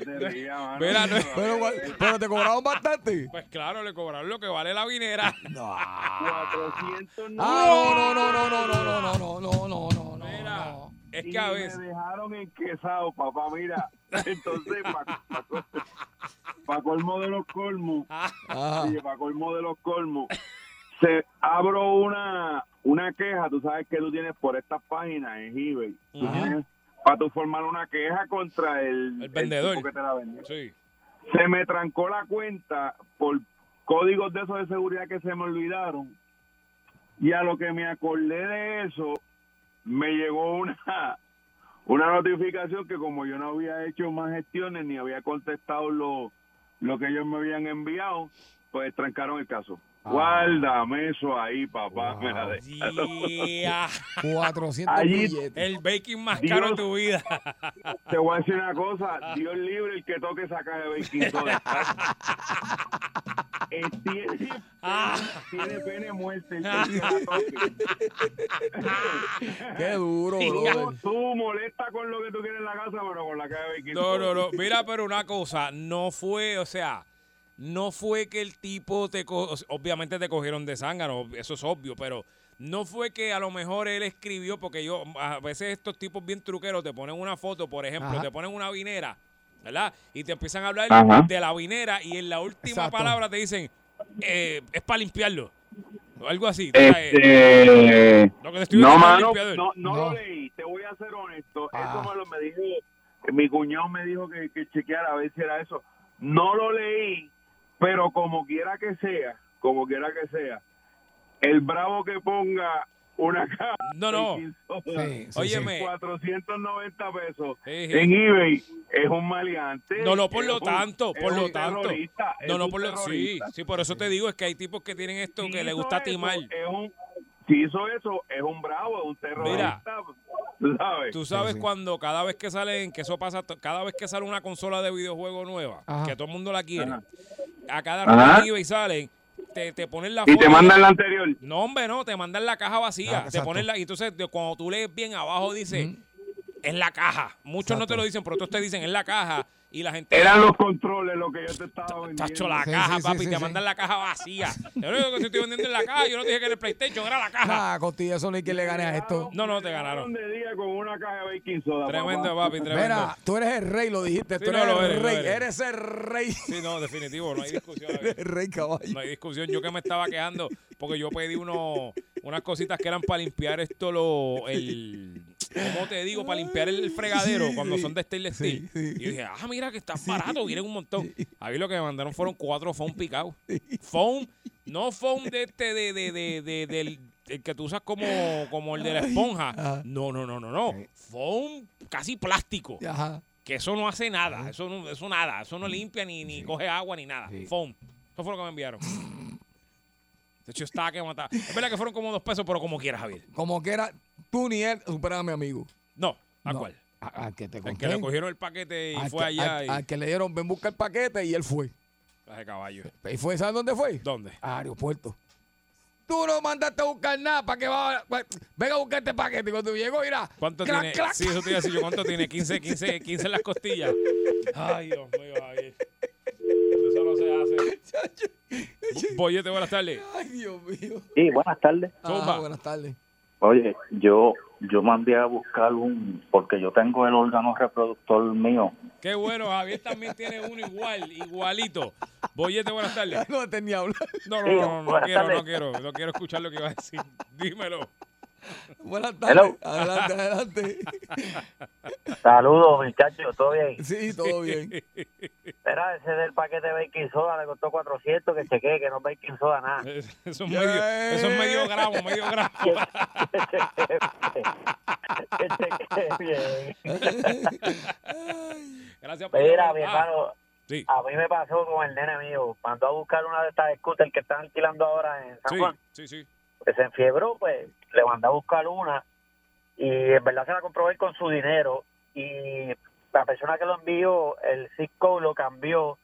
Mano. Mira, no- Pero, pero te cobraron bastante. Pues claro, le cobraron lo que vale la vinera. No. 400 Ah, no, no, no, no, no, no, no, no, no, no, no, no. Mira, es y que a me veces... dejaron enquesado, papá, mira. Entonces, pa- pa- para colmo de los colmos, Ajá. oye, para colmo de los colmos, se abro una una queja, tú sabes que tú tienes por estas páginas en eBay, tú Ajá. tienes para tú formar una queja contra el, El vendedor. tipo que te la vendió. Sí. Se me trancó la cuenta por códigos de esos de seguridad que se me olvidaron y a lo que me acordé de eso me llegó una una notificación que como yo no había hecho más gestiones ni había contestado lo, lo que ellos me habían enviado, pues trancaron el caso. Guárdame eso ahí, papá. me la Yeah. 400 Allí- billetes. El baking más Dios. caro de tu vida. Te voy a decir una cosa, Dios libre el que toque esa caja de baking soda. Eh, tiene, pene, tiene pene muerte. Qué duro, Tú, brother. tú molesta con lo que tú quieres en la casa, pero con la caja de baking No, soda. no, no. Mira, pero una cosa, no fue, o sea, no fue que el tipo te co- obviamente te cogieron de zángano, eso es obvio, pero no fue que a lo mejor él escribió, porque yo, a veces estos tipos bien truqueros te ponen una foto, por ejemplo, Ajá. te ponen una vinera, ¿verdad? Y te empiezan a hablar Ajá. de la vinera y en la última Exacto. palabra te dicen, eh, es para limpiarlo. O algo así. sabes. Este, Lo que te estoy no, mano, no, no, No. lo leí. Te voy a ser honesto. Ah. Eso me lo me dijo, mi cuñado me dijo que, que chequeara a ver si era eso. No lo leí, pero como quiera que sea, como quiera que sea, el bravo que ponga una caja No, no. de Sí, sí, Óyeme. 490 pesos Sí, sí. en eBay es un maleante. No, no, por lo tanto, por lo tanto. No, no, por lo sí, sí, por eso te digo, es que hay tipos que tienen esto Si que le gusta timar. Es un, si hizo eso, es un bravo, es un terrorista. ¿tú ¿sabes? Tú sabes sí. cuando cada vez que salen, que eso pasa, cada vez que sale una consola de videojuego nueva, Ajá. que todo el mundo la quiere, Ajá. a cada rato y salen, te, te ponen la y foto te mandan la anterior. No, hombre, no, te mandan la caja vacía. Ah, te ponen la, y entonces cuando tú lees bien abajo dice. Es la caja. Muchos no te lo dicen, pero otros te dicen, es la caja. Y la gente... Eran los controles lo que yo te estaba vendiendo. Chacho, la Sí, caja, sí, papi, sí, te sí. mandan la caja vacía. Yo lo único que te estoy vendiendo es la caja. Yo no dije que era el PlayStation, era la caja. Nah, Costilla, eso no hay quien le gane a esto. No, no, te ganaron. de día con una caja de baking soda. Tremendo, papá. papi, tremendo. Mira, tú eres el rey, lo dijiste. Sí, tú no, eres lo el rey. eres. Eres el rey. Sí, no, definitivo, no hay discusión. Eres el rey caballo. No hay discusión. Yo que me estaba quejando porque yo pedí uno, unas cositas que eran para limpiar esto, lo, el, ¿cómo te digo? Para limpiar el fregadero Sí, cuando sí. son de stainless steel. sí. Y yo dije, ah, mira que está barato, vienen un montón. A mí lo que me mandaron fueron cuatro foam picados. Foam, no foam de este, de, de, de, de- del el que tú usas como, como el de la esponja. Ajá. No, no, no, no, no. Foam casi plástico. Ajá. Que eso no hace nada. Eso no, eso nada. Eso no limpia ni, ni coge agua ni nada. Foam. Eso fue lo que me enviaron. De hecho, estaba que matar. Es verdad que fueron como dos pesos, pero como quieras, Javier. Como que era, tú ni él superan a mi amigo. No, ¿a No. cuál? A- Al que te El conté. que le cogieron el paquete y Al fue que- allá al, y. al que le dieron, ven busca el paquete y él fue. Traje caballo. ¿Y fue, ¿sabes dónde fue? ¿Dónde? A aeropuerto. Tú no mandaste a buscar nada para que va, va- venga a buscar este paquete. Y cuando llegó, mira. ¿Cuánto clac, tiene? clac. Sí, eso te iba a decir yo. ¿Cuánto tiene? 15, 15, 15 en las costillas. Ay, Dios mío, Javier. Eso no se hace. Boyete, buenas tardes. Ay, Dios mío. Sí, buenas tardes. Ah, buenas tardes. Oye, yo yo mandé a buscar un, porque yo tengo el órgano reproductor mío. Qué bueno, Javier también tiene uno igual, igualito. Boyete, buenas tardes. No te ni hablar. No, no, no, no, no quiero, no quiero, no quiero escuchar lo que iba a decir. Dímelo. Buenas tardes. Hello. Adelante, adelante. Saludos, muchachos, ¿todo bien? Sí, todo bien. Espera, ese del paquete de baking soda le costó 400, que chequee, que no es baking soda nada. Eso es medio, eso es medio gramo, medio gramo. Que chequee bien. Gracias por Mira, mi Ah, hermano, Sí. a mí me pasó con el nene mío. Mandó a buscar una de estas scooters que están alquilando ahora en San Sí, Juan. sí, sí. que se enfiebró, pues le mandó a buscar una y en verdad se la compró él con su dinero y la persona que lo envió, el Cisco lo cambió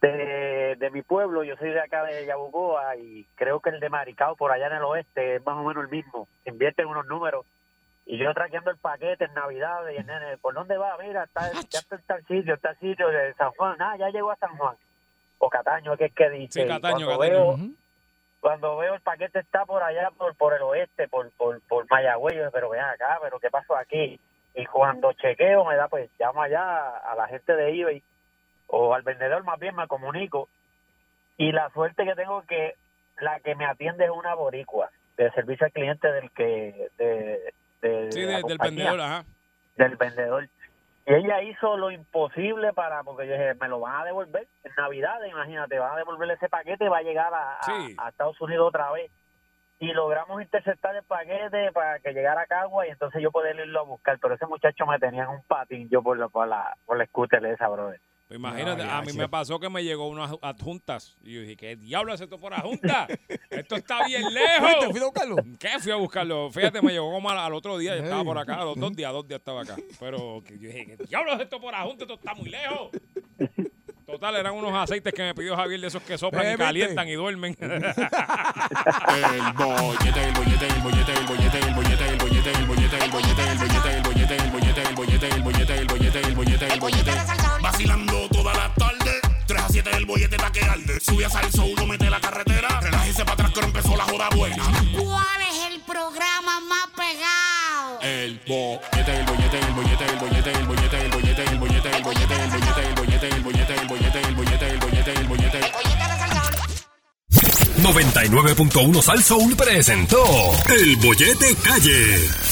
de, de mi pueblo, yo soy de acá de Yabucoa y creo que el de Maricao por allá en el oeste es más o menos el mismo, invierten unos números y yo traqueando el paquete en Navidad y el nene, ¿por dónde va? Mira, está, ya está en tal sitio, está el sitio de San Juan, ah, ya llegó a San Juan o Cataño, que es que dice Sí, Cataño, cuando Cataño. veo-. Cuando veo el paquete está por allá, por, por el oeste, por, por, por Mayagüez, yo, pero ven acá, pero ¿qué pasó aquí? Y cuando chequeo me da, pues llamo allá a la gente de eBay, o al vendedor más bien me comunico y la suerte que tengo que la que me atiende es una boricua de servicio al cliente del que de, de Sí, de- del vendedor, ajá. del vendedor y ella hizo lo imposible para porque yo dije me lo van a devolver en Navidad imagínate van a devolver ese paquete va a llegar a, a Estados Unidos otra vez y logramos interceptar el paquete para que llegara a Cagua y entonces yo poder irlo a buscar pero ese muchacho me tenía en un patín yo por la por la, por la scooter esa brother Pues imagínate, No, a mí me pasó que me llegó unas adjuntas. Y yo dije, ¿qué diablo es esto por adjunta? Esto está bien lejos. ¿Fuiste? ¿Fuiste a buscarlo? ¿Qué? Fui a buscarlo. Fíjate, me llegó como al, al otro día. Yo estaba por acá, a los dos días, dos días estaba acá. Pero yo dije, ¿qué diablo es esto por adjunta? Esto está muy lejos. Total, eran unos aceites que me pidió Javier de esos que soplan Eh, y calientan y duermen. El bollete, el bollete, el bollete, el bollete, el bollete, el bollete, el bollete, el bollete, el bollete, el bollete, el bollete, el bollete, el bollete, el bollete, el bollete, el bollete. Vacilando toda la tarde, 3 a 7 el bollete está que arde. Sube a salso, uno mete la carretera, relájese para atrás que empezó la joda buena. ¿Cuál es el programa más pegado? El bollete, el bollete, el bollete, el bollete, el bollete, el bollete, el bollete, el bollete, el bollete, el bollete, el bollete, el bollete, el bollete, el bollete, el bollete. 99.1 Sal Soul presentó El Bollete Calle.